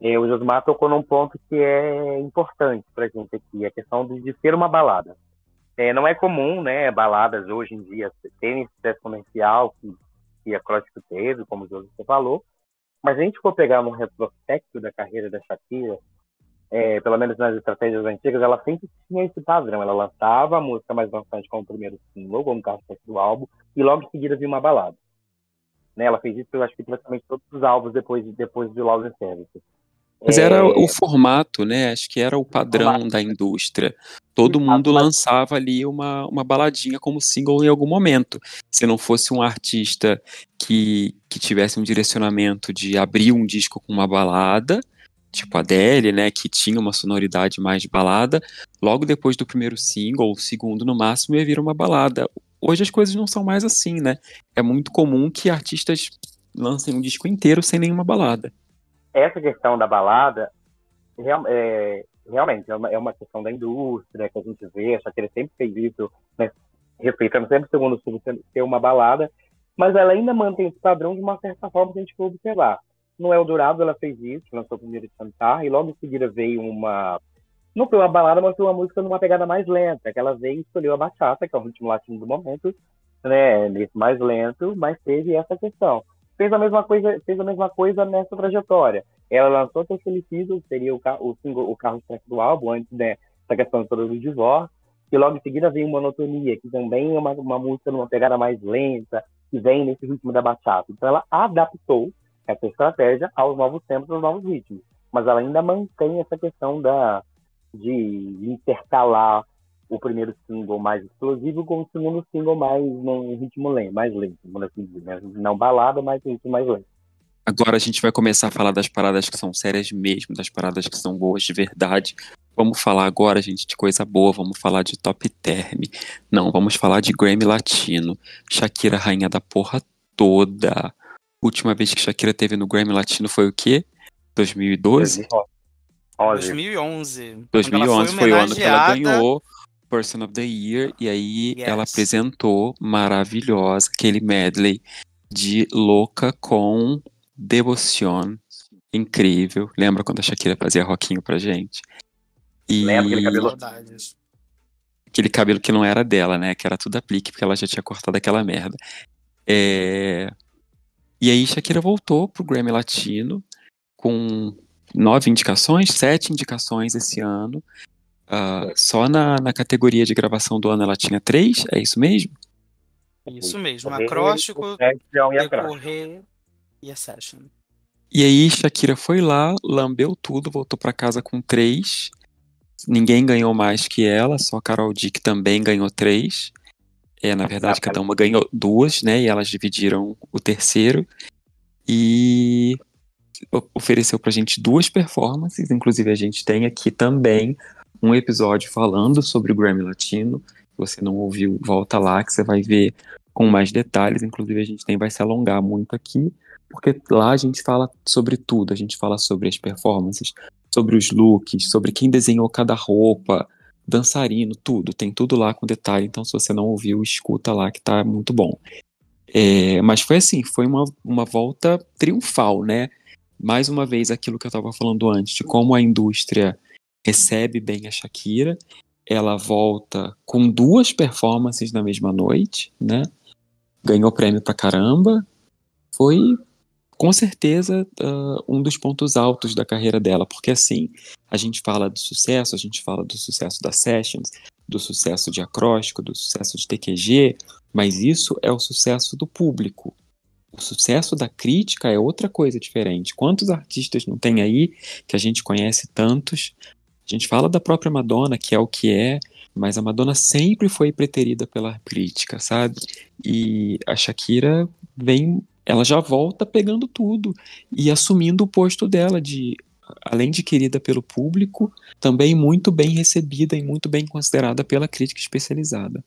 eh, o Josmar tocou num ponto que é importante para a gente aqui, a questão de, de ser uma balada. É, não é comum, né, baladas hoje em dia terem sucesso comercial que, que acróstico teve, como o José falou, mas a gente for pegar um retrospecto da carreira da Shakira, é, pelo menos nas estratégias antigas, ela sempre tinha esse padrão. Ela lançava a música mais dançante como primeiro single, como carro do álbum, e logo em seguida vinha uma balada. Né? Ela fez isso, eu acho que praticamente todos os álbuns depois, depois de Love and Service. Mas é... era o formato, né? Acho que era o padrão da indústria. Todo mundo lançava ali uma, uma baladinha como single em algum momento. Se não fosse um artista que, que tivesse um direcionamento de abrir um disco com uma balada, tipo Adele, né, que tinha uma sonoridade mais de balada, logo depois do primeiro single, ou segundo no máximo, ia vir uma balada. Hoje as coisas não são mais assim, né? É muito comum que artistas lancem um disco inteiro sem nenhuma balada. Essa questão da balada, real, é, realmente, é uma, é uma, questão da indústria que a gente vê, a Shakira sempre fez isso, né, respeitando sempre o segundo ser uma balada, mas ela ainda mantém esse padrão de uma certa forma que a gente for observar no Eldorado ela fez isso, lançou o primeiro cantar, e logo em seguida veio uma. Não foi uma balada, mas foi uma música numa pegada mais lenta, que ela veio e escolheu a bachata, que é o ritmo latino do momento, né? Nesse mais lento, mas teve essa questão. Fez a mesma coisa, fez a mesma coisa nessa trajetória. Ela lançou o Felicido, seria o, o, single, o carro do álbum, antes né, da questão toda do divórcio. E logo em seguida veio Monotonia, que também é uma, uma música numa pegada mais lenta, que vem nesse ritmo da bachata. Então ela adaptou essa estratégia aos novos tempos, aos novos ritmos. Mas ela ainda mantém essa questão da, de intercalar o primeiro single mais explosivo com o segundo single mais num ritmo lento, mais lento, assim né? não balada, mas ritmo mais lento. Agora a gente vai começar a falar das paradas que são sérias mesmo, das paradas que são boas de verdade. Vamos falar agora, gente, de coisa boa, vamos falar de top term. Não, vamos falar de Grammy Latino. Shakira, rainha da porra toda. Última vez que Shakira teve no Grammy Latino foi o quê? 2012? 2011. 2011 foi, o ano que ela ganhou Person of the Year e aí yes. ela apresentou maravilhosa aquele medley de Louca com Devotion. Incrível. Lembra quando a Shakira fazia rockinho pra gente? E... Lembra aquele cabelo aquele cabelo que não era dela, né? Que era tudo aplique, porque ela já tinha cortado aquela merda. É... E aí Shakira voltou pro Grammy Latino com nove indicações, sete indicações esse ano. Uh, só na, na categoria de gravação do ano ela tinha três, é isso mesmo? Isso mesmo, acróstico, decorrer e a session. E aí Shakira foi lá, lambeu tudo, voltou para casa com três. Ninguém ganhou mais que ela, só a Carol Dick também ganhou três. É, na verdade, cada uma ganhou duas, né? E elas dividiram o terceiro. E ofereceu pra gente duas performances. Inclusive, a gente tem aqui também um episódio falando sobre o Grammy Latino. Se você não ouviu, volta lá que você vai ver com mais detalhes. Inclusive, a gente nem vai se alongar muito aqui, porque lá a gente fala sobre tudo. A gente fala sobre as performances, sobre os looks, sobre quem desenhou cada roupa, dançarino, tudo. Tem tudo lá com detalhe. Então, se você não ouviu, escuta lá que tá muito bom. É, mas foi assim, foi uma, uma volta triunfal, né? Mais uma vez, aquilo que eu estava falando antes, de como a indústria recebe bem a Shakira. Ela volta com duas performances na mesma noite, né? Ganhou prêmio pra caramba. Foi com certeza uh, um dos pontos altos da carreira dela, porque assim, a gente fala do sucesso, a gente fala do sucesso da Sessions, do sucesso de acróstico, do sucesso de TQG, mas isso é o sucesso do público. O sucesso da crítica é outra coisa diferente. Quantos artistas não tem aí que a gente conhece tantos? A gente fala da própria Madonna, que é o que é, mas a Madonna sempre foi preterida pela crítica, sabe? E a Shakira vem ela já volta pegando tudo e assumindo o posto dela de além de querida pelo público, também muito bem recebida e muito bem considerada pela crítica especializada.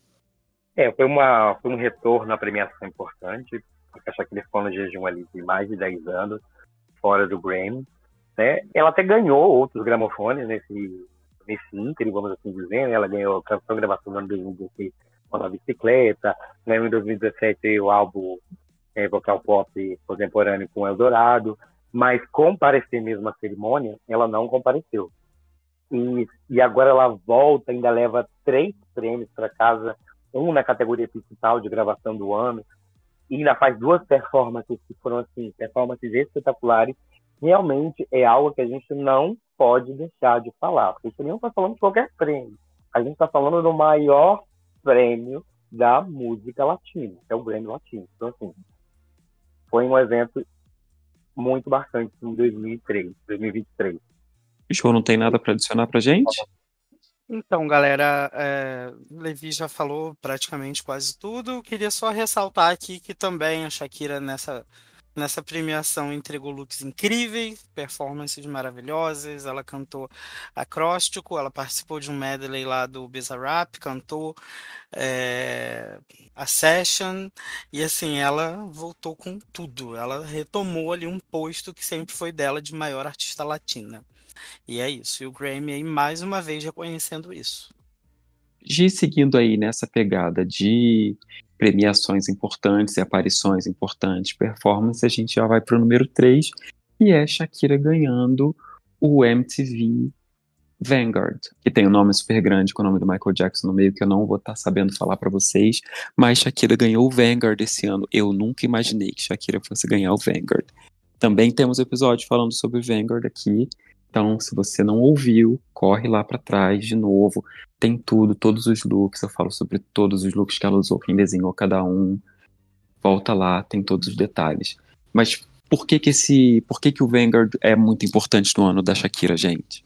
É, foi, uma, foi um retorno à premiação importante, porque acho que ele ficou no jejum ali de mais de 10 anos, fora do Grammy. Né? Ela até ganhou outros gramofones nesse, nesse ínterim, vamos assim dizer. Né? Ela ganhou canção gravação do ano 2016 com a bicicleta, ganhou em 2017 o álbum é, vocal pop contemporâneo com Eldorado, mas comparecer mesmo à cerimônia, ela não compareceu. E, e agora ela volta, ainda leva três prêmios para casa, um na categoria principal de gravação do ano, e ainda faz duas performances que foram assim, performances espetaculares. Realmente é algo que a gente não pode deixar de falar, porque a gente não está falando de qualquer prêmio. A gente está falando do maior prêmio da música latina, que é o Grammy Latino. Então, assim, foi um evento muito marcante em 2003, 2023. Show, não tem nada para adicionar para gente? Então, galera, é, Levi já falou praticamente quase tudo. Queria só ressaltar aqui que também a Shakira nessa Nessa premiação entregou looks incríveis, performances maravilhosas. Ela cantou acróstico, ela participou de um medley lá do Bizarrap, cantou é, a session e assim ela voltou com tudo. Ela retomou ali um posto que sempre foi dela de maior artista latina. E é isso. E o Grammy aí mais uma vez reconhecendo isso. Gi seguindo aí nessa pegada de premiações importantes e aparições importantes, performance, a gente já vai para o número 3, que é Shakira ganhando o MTV Vanguard, que tem um nome super grande com o nome do Michael Jackson no meio, que eu não vou estar tá sabendo falar para vocês, mas Shakira ganhou o Vanguard esse ano. Eu nunca imaginei que Shakira fosse ganhar o Vanguard. Também temos episódio falando sobre Vanguard aqui, então, se você não ouviu, corre lá para trás de novo. Tem tudo, todos os looks. Eu falo sobre todos os looks que ela usou, quem desenhou cada um. Volta lá, tem todos os detalhes. Mas por que que esse, por que que o Vanguard é muito importante no ano da Shakira, gente?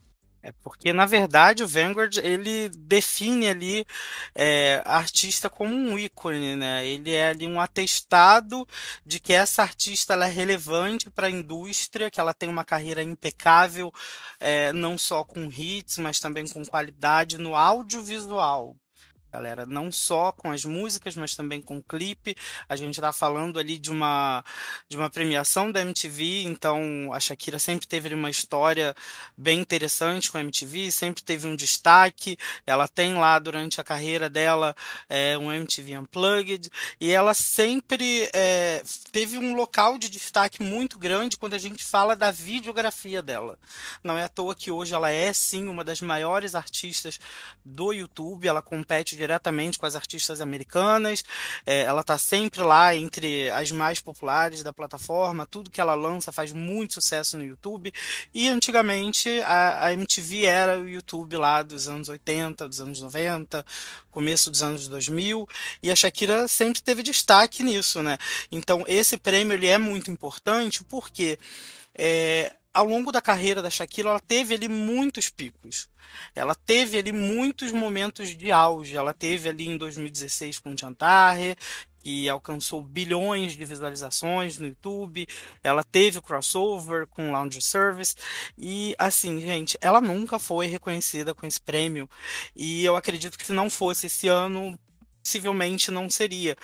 É porque, na verdade, o Vanguard ele define ali é, artista como um ícone, né? Ele é ali um atestado de que essa artista é relevante para a indústria, que ela tem uma carreira impecável, é, não só com hits, mas também com qualidade no audiovisual. Galera, não só com as músicas, mas também com o clipe. A gente está falando ali de uma, de uma premiação da MTV, então a Shakira sempre teve uma história bem interessante com a MTV, sempre teve um destaque. Ela tem lá durante a carreira dela é, um MTV Unplugged, e ela sempre é, teve um local de destaque muito grande quando a gente fala da videografia dela. Não é à toa que hoje ela é sim uma das maiores artistas do YouTube, ela compete diretamente com as artistas americanas. É, ela está sempre lá entre as mais populares da plataforma. Tudo que ela lança faz muito sucesso no YouTube. E antigamente a, a MTV era o YouTube lá dos anos 80, dos anos 90, começo dos anos 2000. E a Shakira sempre teve destaque nisso, né? Então esse prêmio ele é muito importante porque é, ao longo da carreira da Shakira, ela teve ali muitos picos. Ela teve ali muitos momentos de auge. Ela teve ali em 2016 com Chantarre, que alcançou bilhões de visualizações no YouTube. Ela teve o crossover com Lounge Service. E assim, gente, ela nunca foi reconhecida com esse prêmio. E eu acredito que se não fosse esse ano, possivelmente não seria,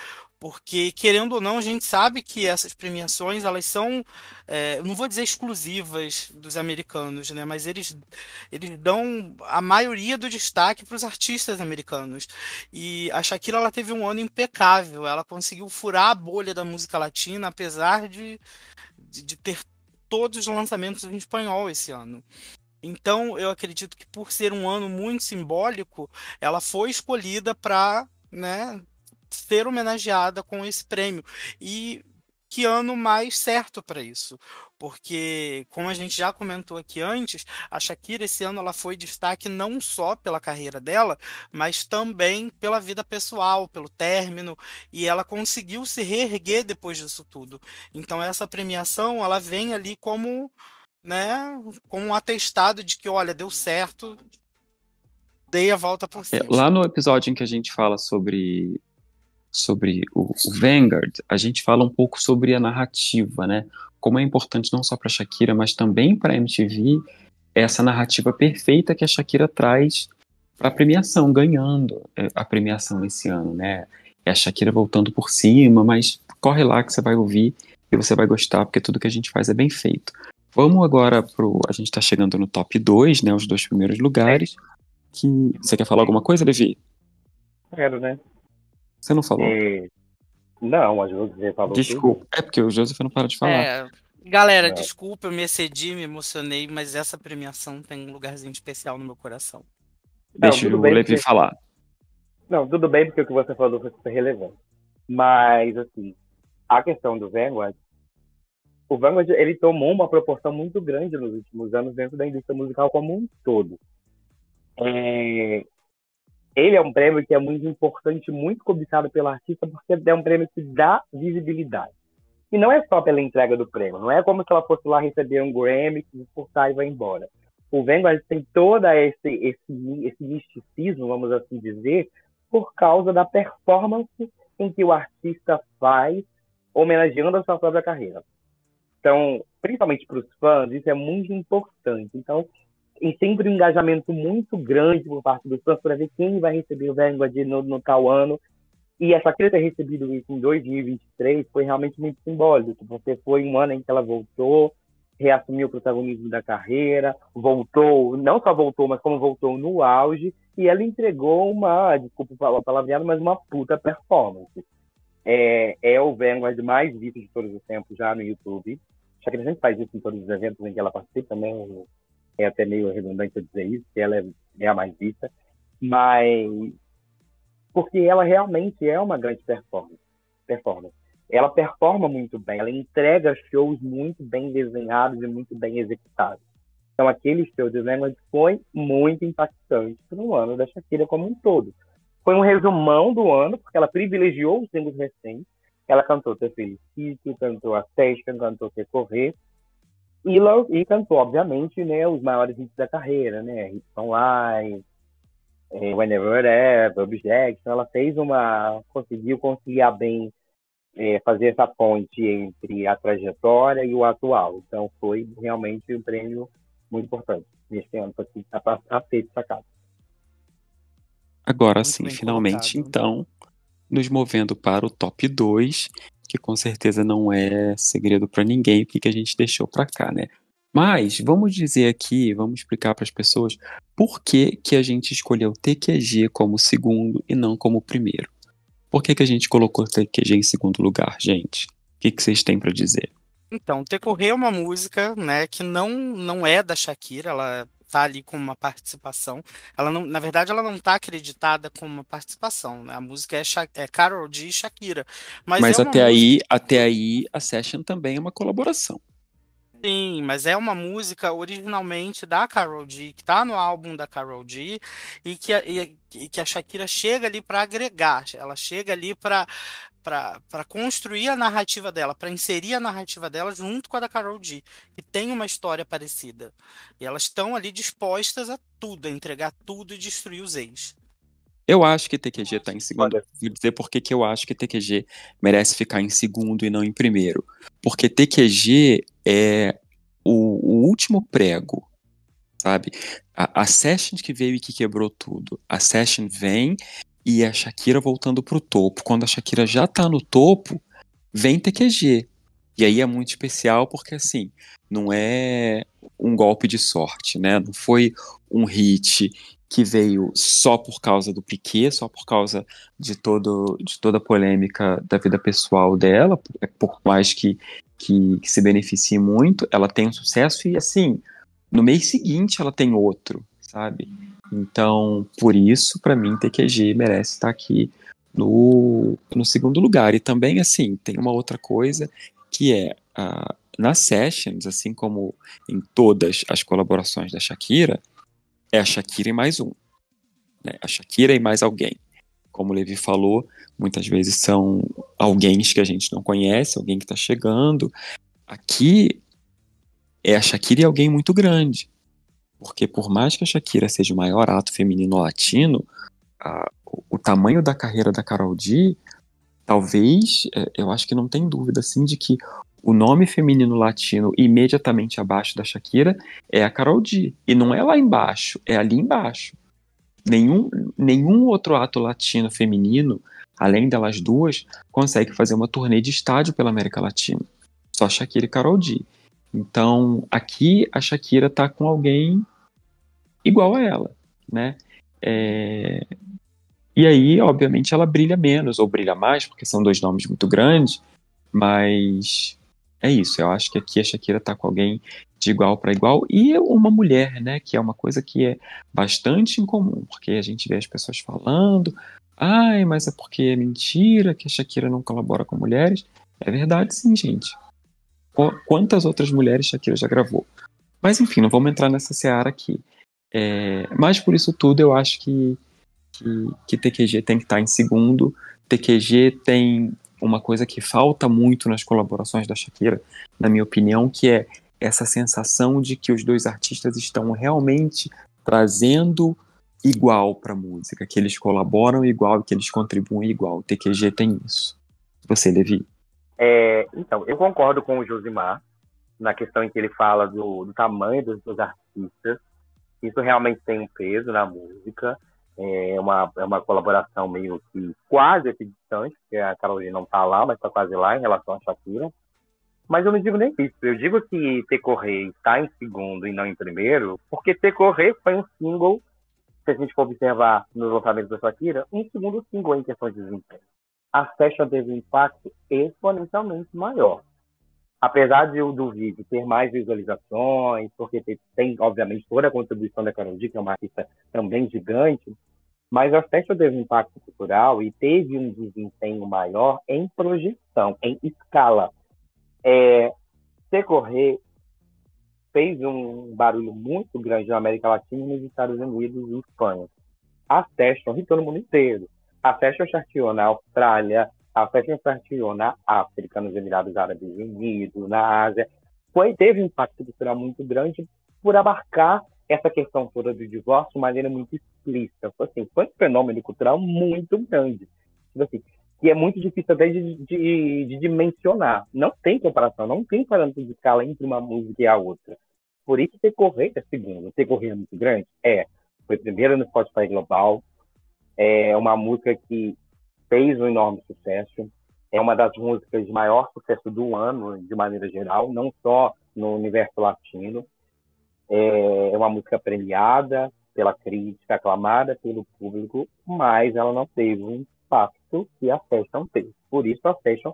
porque querendo ou não a gente sabe que essas premiações elas são é, não vou dizer exclusivas dos americanos né mas eles eles dão a maioria do destaque para os artistas americanos. E a Shakira ela teve um ano impecável. Ela conseguiu furar a bolha da música latina apesar de, de, de ter todos os lançamentos em espanhol esse ano. Então eu acredito que por ser um ano muito simbólico ela foi escolhida para né, ser homenageada com esse prêmio. E que ano mais certo para isso? Porque, como a gente já comentou aqui antes, a Shakira esse ano ela foi destaque não só pela carreira dela, mas também pela vida pessoal, pelo término, e ela conseguiu se reerguer depois disso tudo. Então essa premiação ela vem ali como, né, como um atestado de que, olha, deu certo, dei a volta por é, cima. É, lá no episódio em que a gente fala sobre sobre o, o Vanguard, a gente fala um pouco sobre a narrativa, né? Como é importante não só para Shakira, mas também para a MTV essa narrativa perfeita que a Shakira traz para a premiação, ganhando é, a premiação esse ano, né? É a Shakira voltando por cima, mas corre lá que você vai ouvir e você vai gostar, porque tudo que a gente faz é bem feito. Vamos agora pro. A gente está chegando no top 2, né? Os dois primeiros lugares. Que... Você quer falar alguma coisa, Levi? Quero, né? Você não falou? É... Não, a José falou. Desculpa. Tudo. É porque o Joseph não para de falar. É... Galera, não. desculpa, eu me excedi, me emocionei, mas essa premiação tem um lugarzinho especial no meu coração. Deixa não, o Levi porque... falar. Não, tudo bem, porque o que você falou foi super relevante. Mas, assim, a questão do Vanguard, o Vanguard, ele tomou uma proporção muito grande nos últimos anos dentro da indústria musical como um todo. É, ele é um prêmio que é muito importante, muito cobiçado pelo artista, porque é um prêmio que dá visibilidade. E não é só pela entrega do prêmio, não é como se ela fosse lá receber um Grammy, disputar e vai embora. O Vanguard tem todo esse, esse, esse misticismo, vamos assim dizer, por causa da performance em que o artista faz, homenageando a sua própria carreira. Então, principalmente para os fãs, isso é muito importante. Então, e sempre um engajamento muito grande por parte dos fãs para ver quem vai receber o Vanguard no, no tal ano. E essa Shakira ter recebido isso em 2023 foi realmente muito simbólico, porque foi um ano em que ela voltou, reassumiu o protagonismo da carreira, voltou, não só voltou, mas como voltou no auge, e ela entregou uma, desculpa o palavreado, mas uma puta performance. É, é o Vanguard mais visto de todos os tempos já no YouTube. Shakira sempre faz isso em todos os eventos em que ela participa, né? É até meio redundante dizer isso, que ela é, é a mais vista, mas porque ela realmente é uma grande performance. performance. Ela performa muito bem, ela entrega shows muito bem desenhados e muito bem executados. Então, aquele show de Lemons foi muito impactante no ano da Shakira como um todo. Foi um resumão do ano, porque ela privilegiou os singles recentes. Ela cantou Ter Felicito, cantou A Session, cantou Ter Correr, e, e cantou, obviamente, né, os maiores hits da carreira, né? Hits Online, é, Whenever Ever, Object. Então ela fez uma. conseguiu conciliar bem, é, fazer essa ponte entre a trajetória e o atual. Então foi realmente um prêmio muito importante neste ano para ser destacado. Agora sim, finalmente, colocado. então, nos movendo para o top 2, que com certeza não é segredo para ninguém o que, que a gente deixou para cá, né? Mas vamos dizer aqui, vamos explicar para as pessoas por que, que a gente escolheu TQG como segundo e não como primeiro. Por que, que a gente colocou TQG em segundo lugar, gente? O que, que vocês têm para dizer? Então, Tecorrer é uma música, né, que não, não é da Shakira, ela tá ali com uma participação. Ela não, na verdade, ela não tá acreditada como uma participação, né? A música é, Sha é Carol D e Shakira. Mas, mas é até aí, até aí a session também é uma colaboração. Sim, mas é uma música originalmente da Carol D, que tá no álbum da Carol D, e que a, e que a Shakira chega ali para agregar, ela chega ali para para construir a narrativa dela, para inserir a narrativa dela junto com a da Carol D, que tem uma história parecida. E elas estão ali dispostas a tudo, a entregar tudo e destruir os ex. Eu acho que TQG está em segundo. Vou dizer por que eu acho que TQG merece ficar em segundo e não em primeiro. Porque TQG é o, o último prego, sabe? A, a Session que veio e que quebrou tudo. A Session vem e a Shakira voltando pro topo. Quando a Shakira já tá no topo, vem TQG. E aí é muito especial porque, assim, não é um golpe de sorte, né? Não foi um hit que veio só por causa do Piquet, só por causa de, todo, de toda a polêmica da vida pessoal dela, é por mais que, que, que se beneficie muito, ela tem um sucesso e, assim, no mês seguinte ela tem outro, sabe? Então, por isso, para mim, TQG merece estar aqui no, no segundo lugar. E também, assim, tem uma outra coisa que é, uh, nas sessions, assim como em todas as colaborações da Shakira, é a Shakira e mais um. Né? A Shakira e mais alguém. Como o Levi falou, muitas vezes são alguém que a gente não conhece, alguém que está chegando. Aqui é a Shakira e alguém muito grande. Porque por mais que a Shakira seja o maior ato feminino latino, a, o, o, tamanho da carreira da Carol D, talvez, é, eu acho que não tem dúvida, assim, de que o nome feminino latino imediatamente abaixo da Shakira é a Carol D. E não é lá embaixo, é ali embaixo. Nenhum, nenhum outro ato latino feminino, além delas duas, consegue fazer uma turnê de estádio pela América Latina. Só Shakira e Carol D. Então, aqui a Shakira tá com alguém igual a ela, né? É... E aí, obviamente, ela brilha menos ou brilha mais, porque são dois nomes muito grandes, mas é isso, eu acho que aqui a Shakira tá com alguém de igual para igual e uma mulher, né, que é uma coisa que é bastante incomum, porque a gente vê as pessoas falando, ai, mas é porque é mentira que a Shakira não colabora com mulheres. É verdade sim, gente. Quantas outras mulheres Shakira já gravou? Mas enfim, não vamos entrar nessa seara aqui. É, mas por isso tudo, eu acho que, que, que TQG tem que estar em segundo. TQG tem uma coisa que falta muito nas colaborações da Shakira, na minha opinião, que é essa sensação de que os dois artistas estão realmente trazendo igual para a música, que eles colaboram igual, que eles contribuem igual. O TQG tem isso. Você, Levi? É, então, eu concordo com o Josimar na questão em que ele fala do, do tamanho dos, dos artistas. Isso realmente tem um peso na música é uma, é uma colaboração meio que quase equidistante, porque a Carolina não está lá, mas está quase lá em relação à Shakira. Mas eu não digo nem isso. Eu digo que Correr está em segundo e não em primeiro, porque Correr foi um single, se a gente for observar nos lançamentos da Shakira, um segundo single em questão de desempenho. A Fashion teve um impacto exponencialmente maior. Apesar de, do vídeo ter mais visualizações, porque tem, obviamente, toda a contribuição da Carol que é uma artista também gigante, mas a festa teve um impacto cultural e teve um desempenho maior em projeção, em escala. É, Secorrer fez um barulho muito grande na América Latina, nos Estados Unidos e Espanha. A hitou no mundo inteiro. A Fashion charteou na Austrália, a Fashion charteou na África, nos Emirados Árabes Unidos, na Ásia. Foi, teve um impacto cultural muito grande por abarcar essa questão toda do divórcio de maneira muito explícita. Foi, assim, foi um fenômeno cultural muito grande. Tipo assim, e é muito difícil até de, de, de, dimensionar. Não tem comparação, não tem parâmetro de escala entre uma música e a outra. Por isso, ter correr é segundo. Ter correr é muito grande? É. Foi primeiro no Spotify Global, É uma música que fez um enorme sucesso. É uma das músicas de maior sucesso do ano, de maneira geral, não só no universo latino. É uma música premiada pela crítica, aclamada pelo público, mas ela não teve um impacto que a Fashion teve. Por isso, a Fashion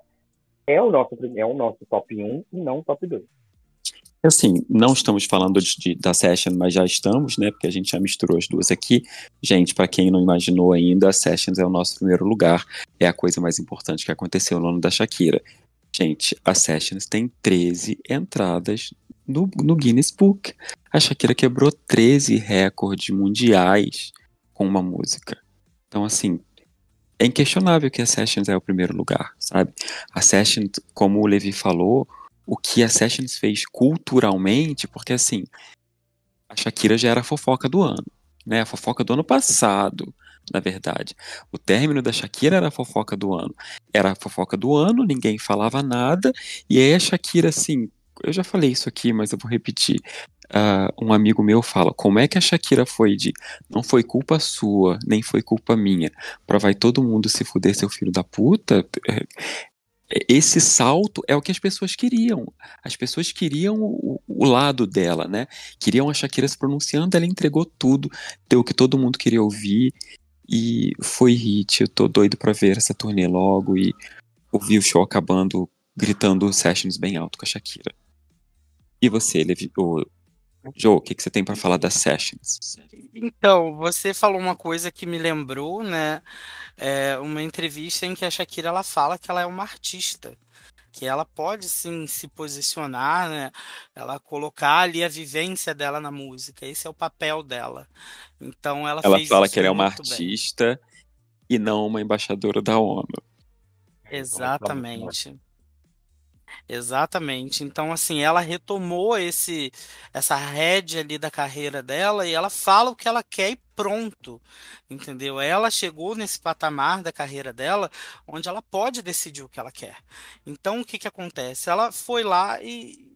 é o nosso, é o nosso top 1 e não top 2. Assim, não estamos falando de, de, da Session, mas já estamos, né? Porque a gente já misturou as duas aqui. Gente, para quem não imaginou ainda, a Sessions é o nosso primeiro lugar. É a coisa mais importante que aconteceu no ano da Shakira. Gente, a Sessions tem 13 entradas no, no Guinness Book. A Shakira quebrou 13 recordes mundiais com uma música. Então, assim, é inquestionável que a Sessions é o primeiro lugar, sabe? A Sessions, como o Levi falou, o que a Sessions fez culturalmente, porque assim, a Shakira já era a fofoca do ano, né? A fofoca do ano passado, na verdade. O término da Shakira era a fofoca do ano. Era a fofoca do ano, ninguém falava nada, e aí a Shakira, assim, eu já falei isso aqui, mas eu vou repetir. Uh, um amigo meu fala: como é que a Shakira foi de não foi culpa sua, nem foi culpa minha, pra vai todo mundo se fuder, seu filho da puta? Esse salto é o que as pessoas queriam. As pessoas queriam o, o, lado dela, né? Queriam a Shakira se pronunciando, ela entregou tudo, deu o que todo mundo queria ouvir e foi hit. Eu tô doido para ver essa turnê logo e ouvir o show acabando gritando sessions bem alto com a Shakira. E você, Levi, o Joe, o que, que você tem para falar das sessions? Então, você falou uma coisa que me lembrou, né? É uma entrevista em que a Shakira ela fala que ela é uma artista, que ela pode sim se posicionar, né? Ela colocar ali a vivência dela na música. Esse é o papel dela. Então ela Ela fala que ela é uma artista bem. e não uma embaixadora da ONU. Exatamente. Exatamente. Então, assim, ela retomou esse essa rédea ali da carreira dela e ela fala o que ela quer e pronto, entendeu? Ela chegou nesse patamar da carreira dela onde ela pode decidir o que ela quer. Então, o que que acontece? Ela foi lá e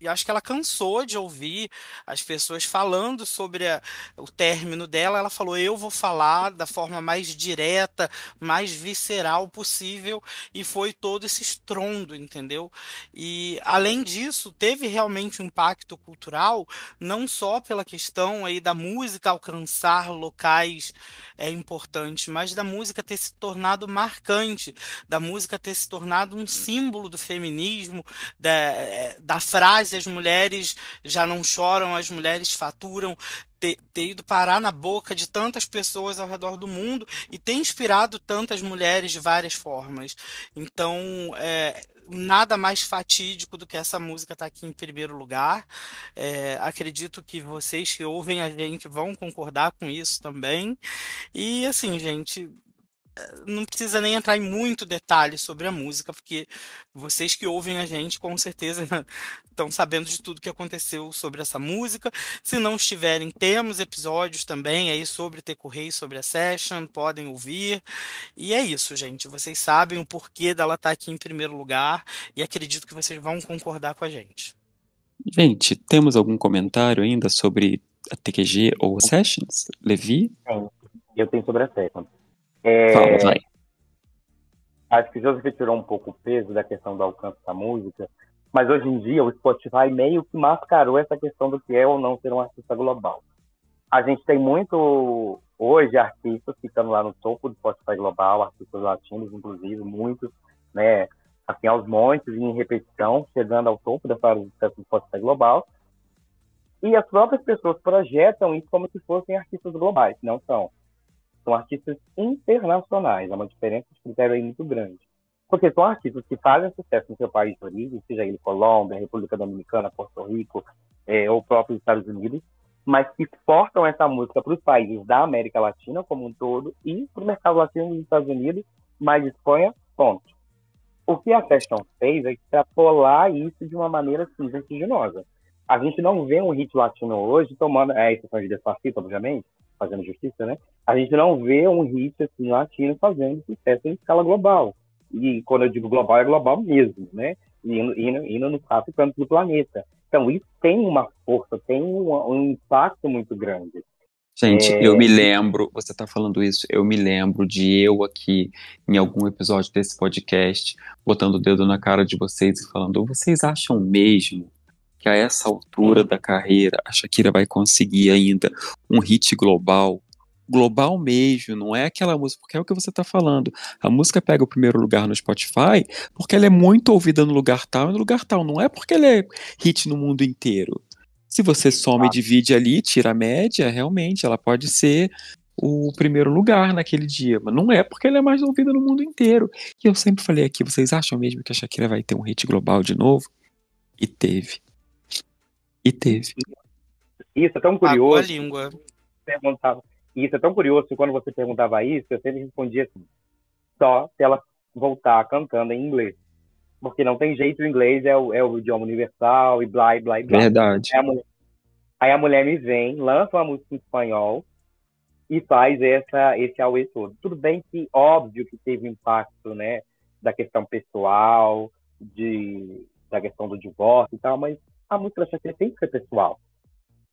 e acho que ela cansou de ouvir as pessoas falando sobre a, o término dela. Ela falou: Eu vou falar da forma mais direta, mais visceral possível. E foi todo esse estrondo, entendeu? E, além disso, teve realmente um impacto cultural, não só pela questão aí da música alcançar locais é, importantes, mas da música ter se tornado marcante, da música ter se tornado um símbolo do feminismo, da, é, da frase as mulheres já não choram, as mulheres faturam, ter, ter, ido parar na boca de tantas pessoas ao redor do mundo e ter inspirado tantas mulheres de várias formas. Então, é, nada mais fatídico do que essa música estar tá aqui em primeiro lugar. É, acredito que vocês que ouvem a gente vão concordar com isso também. E assim, gente, não precisa nem entrar em muito detalhe sobre a música, porque vocês que ouvem a gente com certeza estão sabendo de tudo que aconteceu sobre essa música. Se não estiverem, temos episódios também aí sobre Teco Rei, sobre a Session, podem ouvir. E é isso, gente. Vocês sabem o porquê dela estar tá aqui em primeiro lugar e acredito que vocês vão concordar com a gente. Gente, temos algum comentário ainda sobre a TQG ou Sessions? Levi? Sim, eu tenho sobre a Sessions. É, Fala, vai. Acho que Joseph tirou um pouco o peso da questão do alcance da música, mas hoje em dia o Spotify meio que mascarou essa questão do que é ou não ser um artista global. A gente tem muito hoje artistas ficando lá no topo do Spotify global, artistas latinos, inclusive, muitos, né, assim, aos montes e em repetição, chegando ao topo dessa do Spotify global. E as próprias pessoas projetam isso como se fossem artistas globais, não são são artistas internacionais. É uma diferença de critério aí muito grande. Porque são artistas que fazem sucesso no seu país de origem, seja ele Colômbia, República Dominicana, Porto Rico, é, ou próprios Estados Unidos, mas que exportam essa música para os países da América Latina como um todo e para o mercado latino dos Estados Unidos, mais Espanha, ponto. O que a Fashion fez é extrapolar isso de uma maneira assim, vertiginosa. A gente não vê um hit latino hoje tomando, é a exceção de Despacito, obviamente, fazendo justiça, né? A gente não vê um hit assim latino fazendo sucesso em escala global. E quando eu digo global, é global mesmo, né? Indo, indo, indo no quatro cantos do planeta. Então, isso tem uma força, tem um, um impacto muito grande. Gente, É. eu me lembro, você tá falando isso, eu me lembro de eu aqui, em algum episódio desse podcast, botando o dedo na cara de vocês e falando: vocês acham mesmo que a essa altura da carreira a Shakira vai conseguir ainda um hit global? Global mesmo, não é aquela música, porque é o que você tá falando. A música pega o primeiro lugar no Spotify porque ela é muito ouvida no lugar tal e no lugar tal, não é porque ela é hit no mundo inteiro. Se você soma e divide ali, tira a média, realmente ela pode ser o primeiro lugar naquele dia, mas não é porque ela é mais ouvida no mundo inteiro. E eu sempre falei aqui, vocês acham mesmo que a Shakira vai ter um hit global de novo? E teve. E teve. Isso é tão Pagou a curioso. língua. perguntava. E isso é tão curioso que quando você perguntava isso, eu sempre respondia assim: só se ela voltar cantando em inglês. Porque não tem jeito, o inglês é o, é o idioma universal e blá, blá, blá. Verdade. Aí a, mulher, aí a mulher me vem, lança uma música em espanhol e faz essa, esse auê todo. Tudo bem que, óbvio, que teve impacto, né, da questão pessoal, de, da questão do divórcio e tal, mas a música da Shakira tem que ser pessoal.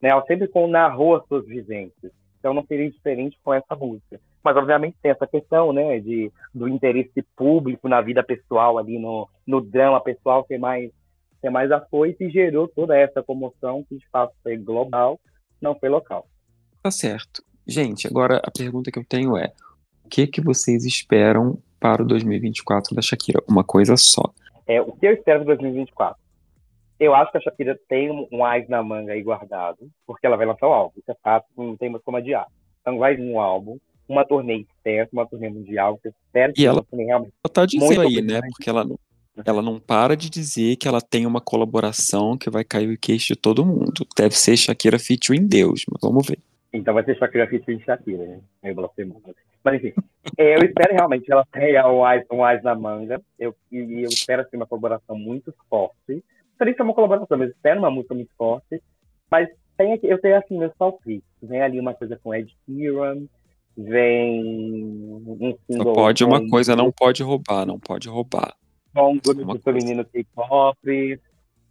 Né? Ela sempre narrou as suas vivências. Então não seria diferente com essa música. Mas, obviamente, tem essa questão, né, de, do interesse público na vida pessoal ali, no, no drama pessoal ser mais, ser mais afoito e gerou toda essa comoção que, de fato, foi global, não foi local. Tá certo. Gente, agora a pergunta que eu tenho é: o que que vocês esperam para o 2024 da Shakira? Uma coisa só. É, o que eu espero para 2024? Eu acho que a Shakira tem um, ás na manga aí guardado, porque ela vai lançar um álbum. Isso é fato, não tem mais como adiar. Então vai vir um álbum, uma turnê extensa, uma turnê mundial, que eu espero que E ela- realmente. Ela tá dizendo aí, né? Porque ela não, ela não para de dizer que ela tem uma colaboração que vai cair o queixo de todo mundo. Deve ser Shakira featuring Deus, mas vamos ver. Então vai ser Shakira featuring Shakira, né? Meio blasfemoso. Mas enfim, é, eu espero realmente que ela tenha um ás, um ás na manga. Eu, e eu espero assim, uma colaboração muito forte. Não sei se é uma colaboração, mas eu espero uma música muito forte. Mas tem aqui, eu tenho assim meus palpites. Vem ali uma coisa com Ed Sheeran, vem um Só single pode uma com- coisa, não pode roubar, não pode roubar. com um grupo feminino K-pop.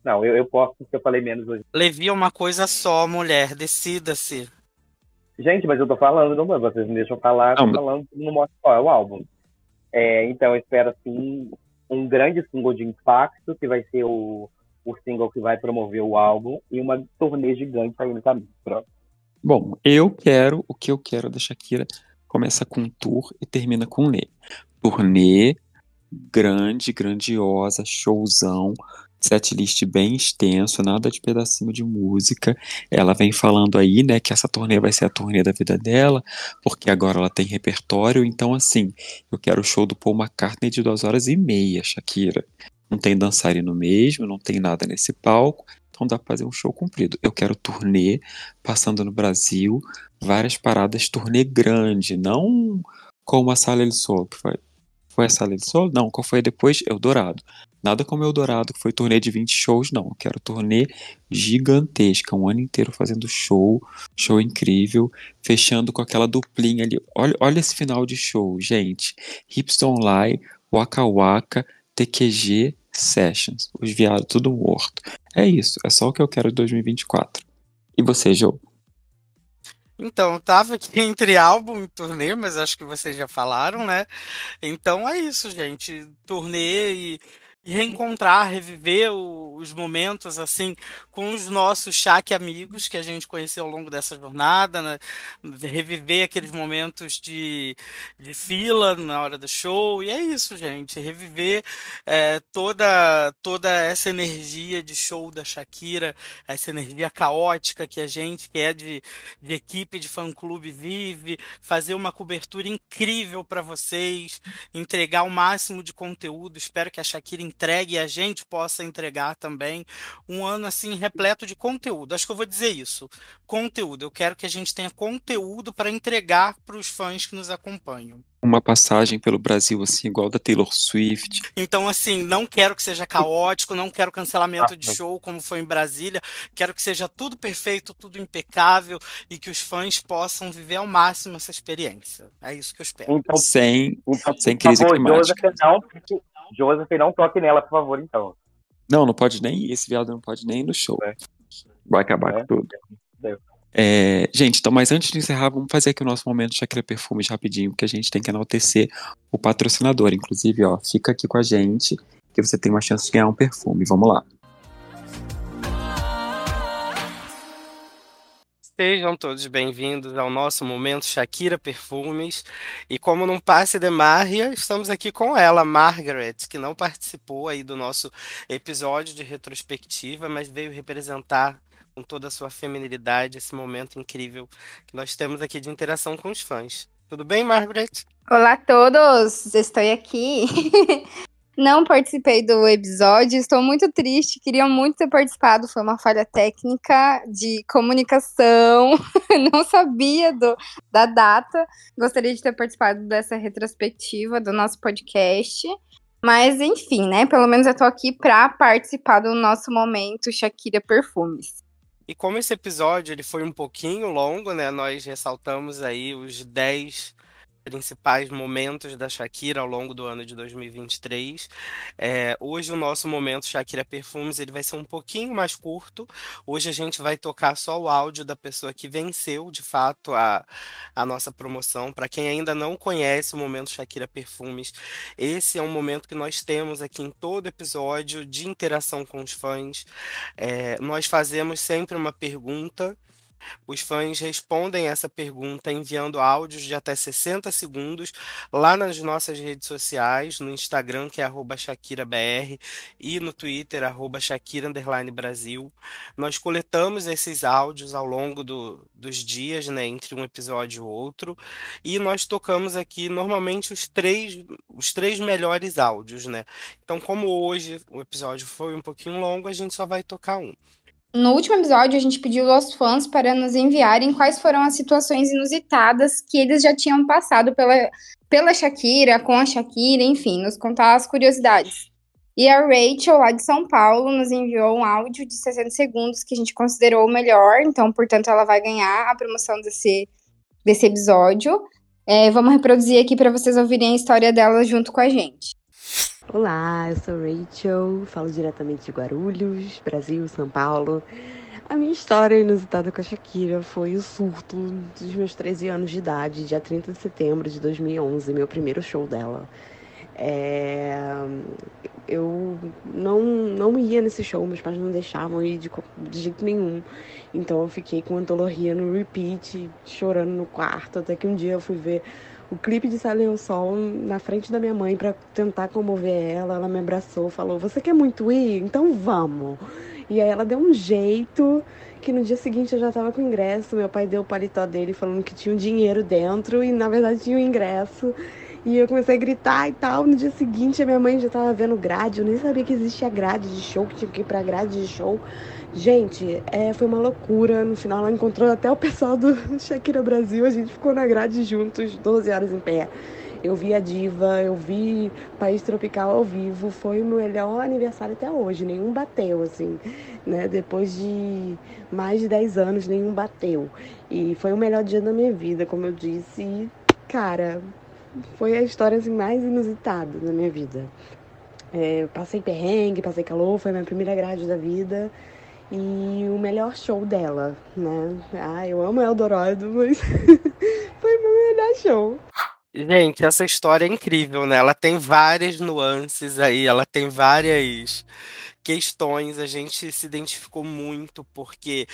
Não, eu, eu posso porque eu falei menos hoje. Levi é uma coisa só, mulher. Decida-se. Gente, mas eu tô falando, não, vocês me deixam falar, Não, tô falando, não mostra qual é o álbum. É, então, eu espero, assim, um grande single de impacto, que vai ser o, o single que vai promover o álbum, e uma turnê gigante aí no caminho. Pronto. Bom, eu quero, o que eu quero da Shakira começa com tour e termina com Lê. Turnê grande, grandiosa, showzão, setlist bem extenso, nada de pedacinho de música. Ela vem falando aí, né, que essa turnê vai ser a turnê da vida dela, porque agora ela tem repertório, então assim, eu quero o show do Paul McCartney de duas horas e meia, Shakira. Não tem dançarino mesmo, não tem nada nesse palco, então dá pra fazer um show comprido. Eu quero turnê, passando no Brasil, várias paradas, turnê grande, não como a Sala del Sol, que foi. Foi a Sala del Sol? Não, qual foi depois? Eldorado. Nada como Eldorado, que foi turnê de 20 shows, não. Eu quero turnê gigantesca, um ano inteiro fazendo show, show incrível, fechando com aquela duplinha ali. Olha, olha esse final de show, gente. Hips Don't Lie, Waka Waka, TQG Sessions. Os viados tudo morto. É isso, é só o que eu quero de 2024. E você, Joe? Então, eu tava aqui entre álbum e turnê, mas acho que vocês já falaram, né? Então é isso, gente. Turnê e, reencontrar, reviver os momentos assim com os nossos Shaq amigos que a gente conheceu ao longo dessa jornada, né? Reviver aqueles momentos de, de fila na hora do show. E é isso, gente. Reviver é, toda, toda essa energia de show da Shakira, essa energia caótica que a gente, que é de de equipe de fã-clube vive, fazer uma cobertura incrível para vocês, entregar o máximo de conteúdo. Espero que a Shakira entregue e a gente possa entregar também um ano assim repleto de conteúdo. Acho que eu vou dizer isso. Conteúdo. Eu quero que a gente tenha conteúdo para entregar para os fãs que nos acompanham. Uma passagem pelo Brasil, assim, igual da Taylor Swift. Então, assim, não quero que seja caótico, não quero cancelamento de show como foi em Brasília. Quero que seja tudo perfeito, tudo impecável e que os fãs possam viver ao máximo essa experiência. É isso que eu espero. Então, Sem, então sem por crise favor, climática. Joseph, não, Joseph, não toque nela, por favor, então. Não, não pode nem ir. Esse viado não pode nem ir no show. É. Vai acabar É. com tudo. É, gente, então, mas antes de encerrar, vamos fazer aqui o nosso momento Shakira Perfumes rapidinho, porque a gente tem que enaltecer o patrocinador. Inclusive, ó, fica aqui com a gente, que você tem uma chance de ganhar um perfume. Vamos lá. Sejam todos bem-vindos ao nosso momento Shakira Perfumes. E como não passe de Maria, estamos aqui com ela, Margaret, que não participou aí do nosso episódio de retrospectiva, mas veio representar com toda a sua feminilidade esse momento incrível que nós temos aqui de interação com os fãs. Tudo bem, Margaret? Olá a todos, estou aqui. Não participei do episódio, estou muito triste, queria muito ter participado, foi uma falha técnica de comunicação, não sabia do, da data. Gostaria de ter participado dessa retrospectiva do nosso podcast. Mas, enfim, né? Pelo menos eu estou aqui para participar do nosso momento Shakira Perfumes. E como esse episódio ele foi um pouquinho longo, né? Nós ressaltamos aí os 10 principais momentos da Shakira ao longo do ano de 2023. É, hoje o nosso momento Shakira Perfumes ele vai ser um pouquinho mais curto. Hoje a gente vai tocar só o áudio da pessoa que venceu de fato a, a nossa promoção. Para quem ainda não conhece o momento Shakira Perfumes, esse é um momento que nós temos aqui em todo episódio de interação com os fãs. É, nós fazemos sempre uma pergunta os fãs respondem essa pergunta enviando áudios de até 60 segundos lá nas nossas redes sociais, no Instagram, que é ShakiraBR, e no Twitter, arroba Shakira Brasil. Nós coletamos esses áudios ao longo do, dos dias, né, entre um episódio e outro, e nós tocamos aqui normalmente os três, os três melhores áudios, né? Então, como hoje o episódio foi um pouquinho longo, a gente só vai tocar um. No último episódio, a gente pediu aos fãs para nos enviarem quais foram as situações inusitadas que eles já tinham passado pela, pela Shakira, com a Shakira, enfim, nos contar as curiosidades. E a Rachel, lá de São Paulo, nos enviou um áudio de 60 segundos que a gente considerou o melhor, então, portanto, ela vai ganhar a promoção desse, desse episódio. É, vamos reproduzir aqui para vocês ouvirem a história dela junto com a gente. Olá, eu sou Rachel, falo diretamente de Guarulhos, Brasil, São Paulo. A minha história inusitada com a Shakira foi o surto dos meus 13 anos de idade, dia 30 de setembro de 2011, meu primeiro show dela. É... Eu não, não ia nesse show, meus pais não deixavam ir de, de jeito nenhum. Então eu fiquei com antologia no repeat, chorando no quarto, até que um dia eu fui ver o clipe de Sailing ao Sol na frente da minha mãe para tentar comover ela. Ela me abraçou, falou: Você quer muito ir? Então vamos. E aí ela deu um jeito que no dia seguinte eu já tava com o ingresso. Meu pai deu o paletó dele falando que tinha um dinheiro dentro e na verdade tinha o um ingresso. E eu comecei a gritar e tal. No dia seguinte a minha mãe já tava vendo grade. Eu nem sabia que existia grade de show, que tinha que ir pra grade de show. Gente, é, foi uma loucura. No final ela encontrou até o pessoal do Shakira Brasil. A gente ficou na grade juntos, 12 horas em pé. Eu vi a Diva, eu vi País Tropical ao vivo. Foi o melhor aniversário até hoje. Nenhum bateu, assim, né? Depois de mais de 10 anos, nenhum bateu. E foi o melhor dia da minha vida, como eu disse. E, cara, foi a história assim, mais inusitada da minha vida. É, passei perrengue, passei calor, foi a minha primeira grade da vida e o melhor show dela, né? Ah, eu amo Eldorado, mas foi meu melhor show. Gente, essa história é incrível, né? Ela tem várias nuances aí, ela tem várias questões. A gente se identificou muito porque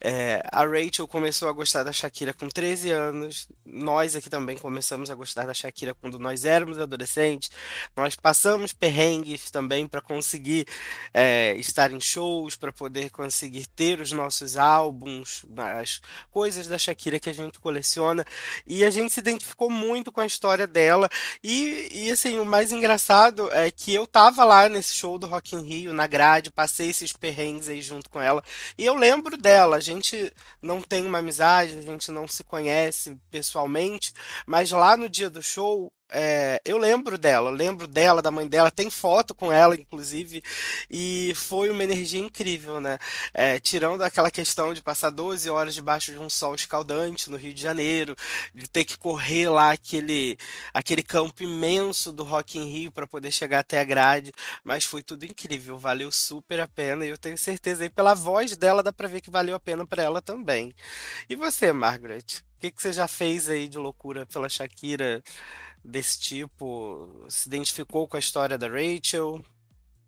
é, a Rachel começou a gostar da Shakira com 13 anos. Nós aqui também começamos a gostar da Shakira quando nós éramos adolescentes. Nós passamos perrengues também para conseguir é, estar em shows, para poder conseguir ter os nossos álbuns, as coisas da Shakira que a gente coleciona. E a gente se identificou muito com a história dela. E, e assim, o mais engraçado é que eu tava lá nesse show do Rock in Rio, na grade, passei esses perrengues aí junto com ela. E eu lembro dela gente não tem uma amizade, a gente não se conhece pessoalmente, mas lá no dia do show é, eu lembro dela, lembro dela, da mãe dela, tem foto com ela, inclusive, e foi uma energia incrível, né? É, tirando aquela questão de passar 12 horas debaixo de um sol escaldante no Rio de Janeiro, de ter que correr lá aquele, aquele campo imenso do Rock in Rio para poder chegar até a grade, mas foi tudo incrível, valeu super a pena, e eu tenho certeza aí pela voz dela dá para ver que valeu a pena para ela também. E você, Margaret? O que, que você já fez aí de loucura pela Shakira? Desse tipo? Se identificou com a história da Rachel?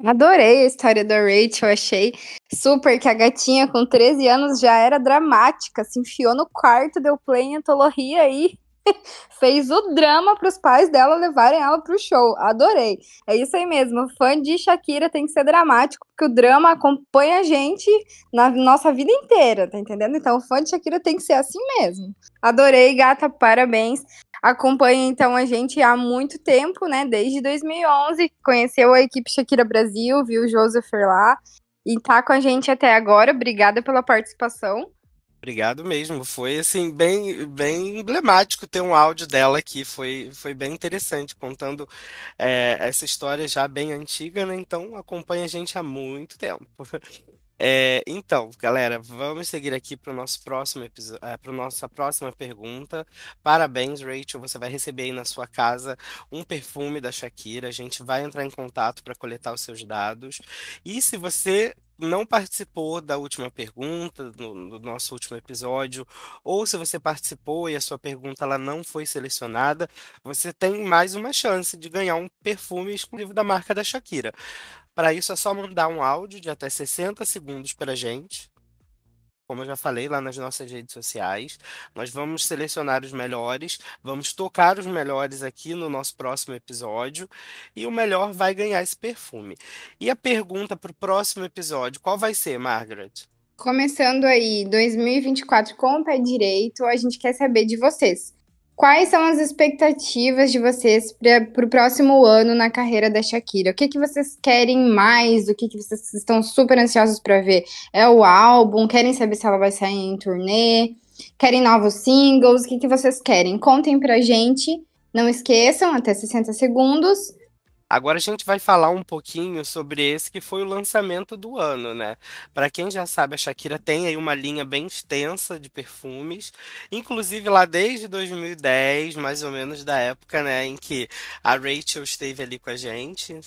Adorei a história da Rachel, achei super que a gatinha com 13 anos já era dramática, se enfiou no quarto, deu play em antologia aí fez o drama para os pais dela levarem ela para o show. Adorei. É isso aí mesmo. Fã de Shakira tem que ser dramático, porque o drama acompanha a gente na nossa vida inteira, tá entendendo? Então, fã de Shakira tem que ser assim mesmo. Adorei, gata, parabéns acompanha então a gente há muito tempo, né? Desde 2011, conheceu a equipe Shakira Brasil, viu o Joseph lá e tá com a gente até agora. Obrigada pela participação. Obrigado mesmo. Foi assim bem, bem emblemático ter um áudio dela aqui. Foi, foi bem interessante contando é, essa história já bem antiga, né? Então acompanha a gente há muito tempo. É, então, galera, vamos seguir aqui para o nosso próximo episódio, é, para nossa próxima pergunta. Parabéns, Rachel. Você vai receber aí na sua casa um perfume da Shakira. A gente vai entrar em contato para coletar os seus dados. E se você não participou da última pergunta, no, nosso último episódio, ou se você participou e a sua pergunta ela não foi selecionada, você tem mais uma chance de ganhar um perfume exclusivo da marca da Shakira. Para isso é só mandar um áudio de até 60 segundos para a gente. Como eu já falei lá nas nossas redes sociais, nós vamos selecionar os melhores, vamos tocar os melhores aqui no nosso próximo episódio e o melhor vai ganhar esse perfume. E a pergunta para o próximo episódio, qual vai ser, Margaret? Começando aí 2024 com o pé direito, a gente quer saber de vocês. Quais são as expectativas de vocês para o próximo ano na carreira da Shakira? O que, que vocês querem mais? O que, que vocês estão super ansiosos para ver? É o álbum? Querem saber se ela vai sair em turnê? Querem novos singles? O que, que vocês querem? Contem pra gente. Não esqueçam, até 60 segundos. Agora a gente vai falar um pouquinho sobre esse que foi o lançamento do ano, né? Para quem já sabe, a Shakira tem aí uma linha bem extensa de perfumes, inclusive lá desde 2010, mais ou menos da época, né, em que a Rachel esteve ali com a gente.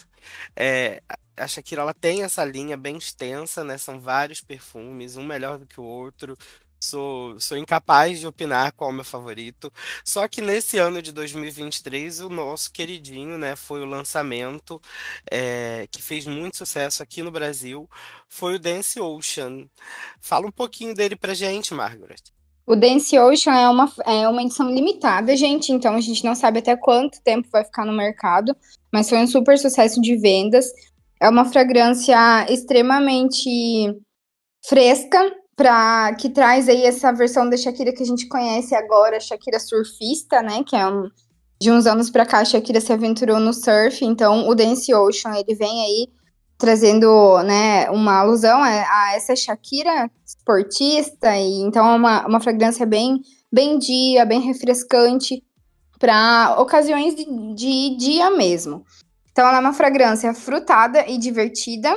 É, a Shakira ela tem essa linha bem extensa, né? São vários perfumes, um melhor do que o outro, Sou, sou incapaz de opinar qual é o meu favorito. Só que nesse ano de 2023, o nosso queridinho, né, foi o lançamento é, que fez muito sucesso aqui no Brasil, foi o Dance Ocean. Fala um pouquinho dele pra gente, Margaret. O Dance Ocean é uma, é uma edição limitada, gente, então a gente não sabe até quanto tempo vai ficar no mercado, mas foi um super sucesso de vendas. É uma fragrância extremamente fresca, pra, que traz aí essa versão da Shakira que a gente conhece agora, Shakira surfista, né? Que é um, de uns anos para cá a Shakira se aventurou no surf, então o Dance Ocean ele vem aí trazendo, né, uma alusão a, essa Shakira esportista e então é uma, uma fragrância bem bem dia, bem refrescante para ocasiões de, de dia mesmo. Então ela é uma fragrância frutada e divertida.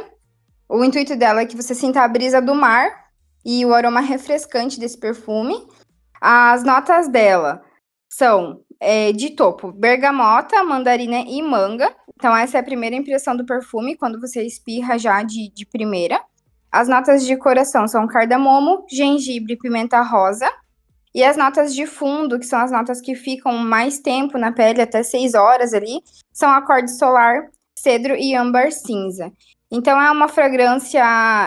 O intuito dela é que você sinta a brisa do mar e o aroma refrescante desse perfume. As notas dela são é, de topo bergamota, mandarina e manga. Então, essa é a primeira impressão do perfume, quando você espirra já de, de primeira. As notas de coração são cardamomo, gengibre e pimenta rosa. E as notas de fundo, que são as notas que ficam mais tempo na pele, até 6 horas ali, são acorde solar, cedro e âmbar cinza. Então é uma fragrância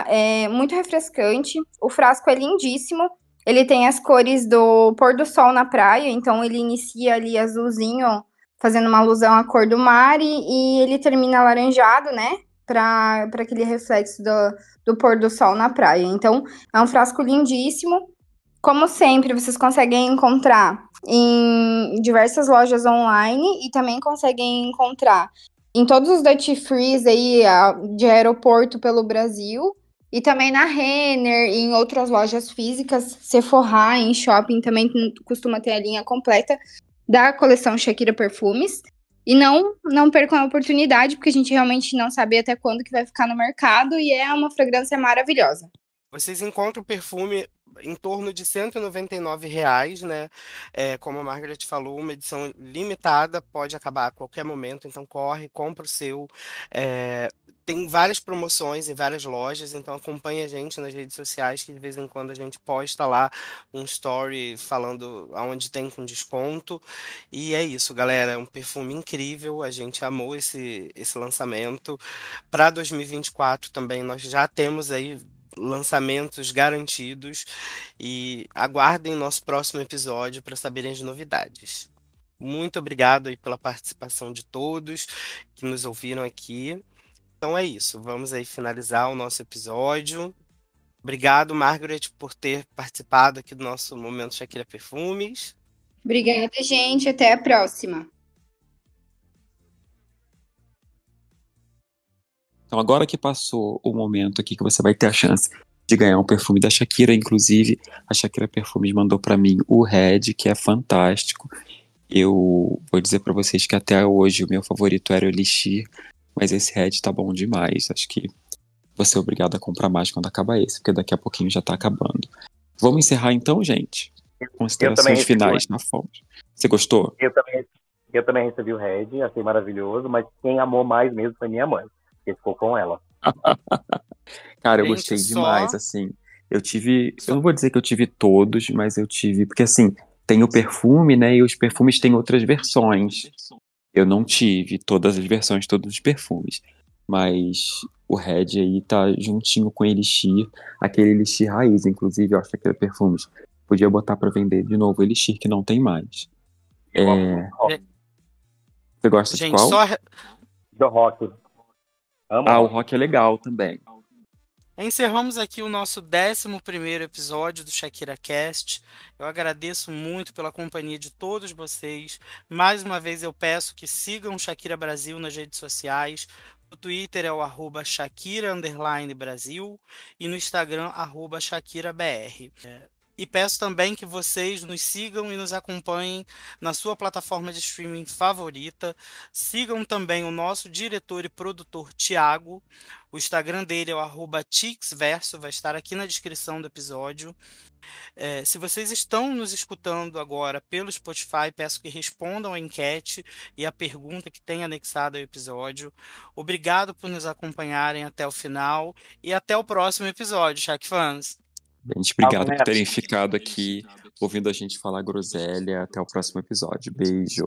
é, muito refrescante. O frasco é lindíssimo. Ele tem as cores do pôr do sol na praia, então ele inicia ali azulzinho, fazendo uma alusão à cor do mar, e, e ele termina alaranjado, né? Para aquele reflexo do, do pôr do sol na praia. Então, é um frasco lindíssimo. Como sempre, vocês conseguem encontrar em diversas lojas online e também conseguem encontrar em todos os duty frees aí de aeroporto pelo Brasil e também na Renner e em outras lojas físicas, Sephora, em shopping também costuma ter a linha completa da coleção Shakira Perfumes. E não, não percam a oportunidade, porque a gente realmente não sabe até quando que vai ficar no mercado e é uma fragrância maravilhosa. Vocês encontram perfume em torno de 199 reais, né? É, como a Margaret falou, uma edição limitada, pode acabar a qualquer momento, então corre, compra o seu. É, tem várias promoções em várias lojas, então acompanhe a gente nas redes sociais, que de vez em quando a gente posta lá um story falando aonde tem com desconto. E é isso, galera, é um perfume incrível, a gente amou esse, esse lançamento. Para 2024 também nós já temos aí lançamentos garantidos e aguardem nosso próximo episódio para saberem as novidades. Muito obrigado aí pela participação de todos que nos ouviram aqui. Então é isso, vamos aí finalizar o nosso episódio. Obrigado, Margaret, por ter participado aqui do nosso Momento Shakira Perfumes. Obrigada, gente. Até a próxima. Então, agora que passou o momento aqui que você vai ter a chance de ganhar um perfume da Shakira, inclusive a Shakira Perfumes mandou para mim o Red, que é fantástico. Eu vou dizer para vocês que até hoje o meu favorito era o Elixir, mas esse Red tá bom demais. Acho que vou ser obrigado a comprar mais quando acabar esse, porque daqui a pouquinho já tá acabando. Vamos encerrar então, gente? Considerações finais na fonte. Você gostou? Eu também, eu também recebi o Red, achei maravilhoso, mas quem amou mais mesmo foi minha mãe porque ficou com ela. Cara, eu Gente, gostei só... demais, assim. Eu tive. Eu não vou dizer que eu tive todos, mas eu tive. Porque assim, tem o perfume, né? E os perfumes têm outras versões. Eu não tive todas as versões, todos os perfumes. Mas o Red aí tá juntinho com o Elixir, aquele Elixir raiz, inclusive, eu acho que aquele perfumes. Podia botar para vender de novo o Elixir, que não tem mais. É... Você gosta Gente, de qual? Só... Do Rock. Amo ah, o rock é legal também. Encerramos aqui o nosso 11 episódio do Shakira Cast. Eu agradeço muito pela companhia de todos vocês. Mais uma vez eu peço que sigam Shakira Brasil nas redes sociais. No Twitter é o arroba Shakira Brasil e no Instagram, arroba ShakiraBR. É, e peço também que vocês nos sigam e nos acompanhem na sua plataforma de streaming favorita. Sigam também o nosso diretor e produtor Tiago. O Instagram dele é o Tixverso, vai estar aqui na descrição do episódio. É, se vocês estão nos escutando agora pelo Spotify, peço que respondam a enquete e a pergunta que tem anexado ao episódio. Obrigado por nos acompanharem até o final e até o próximo episódio, Shaq Fans. Gente, obrigado por terem ficado aqui ouvindo a gente falar groselha. Até o próximo episódio. Beijo.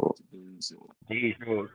Beijo.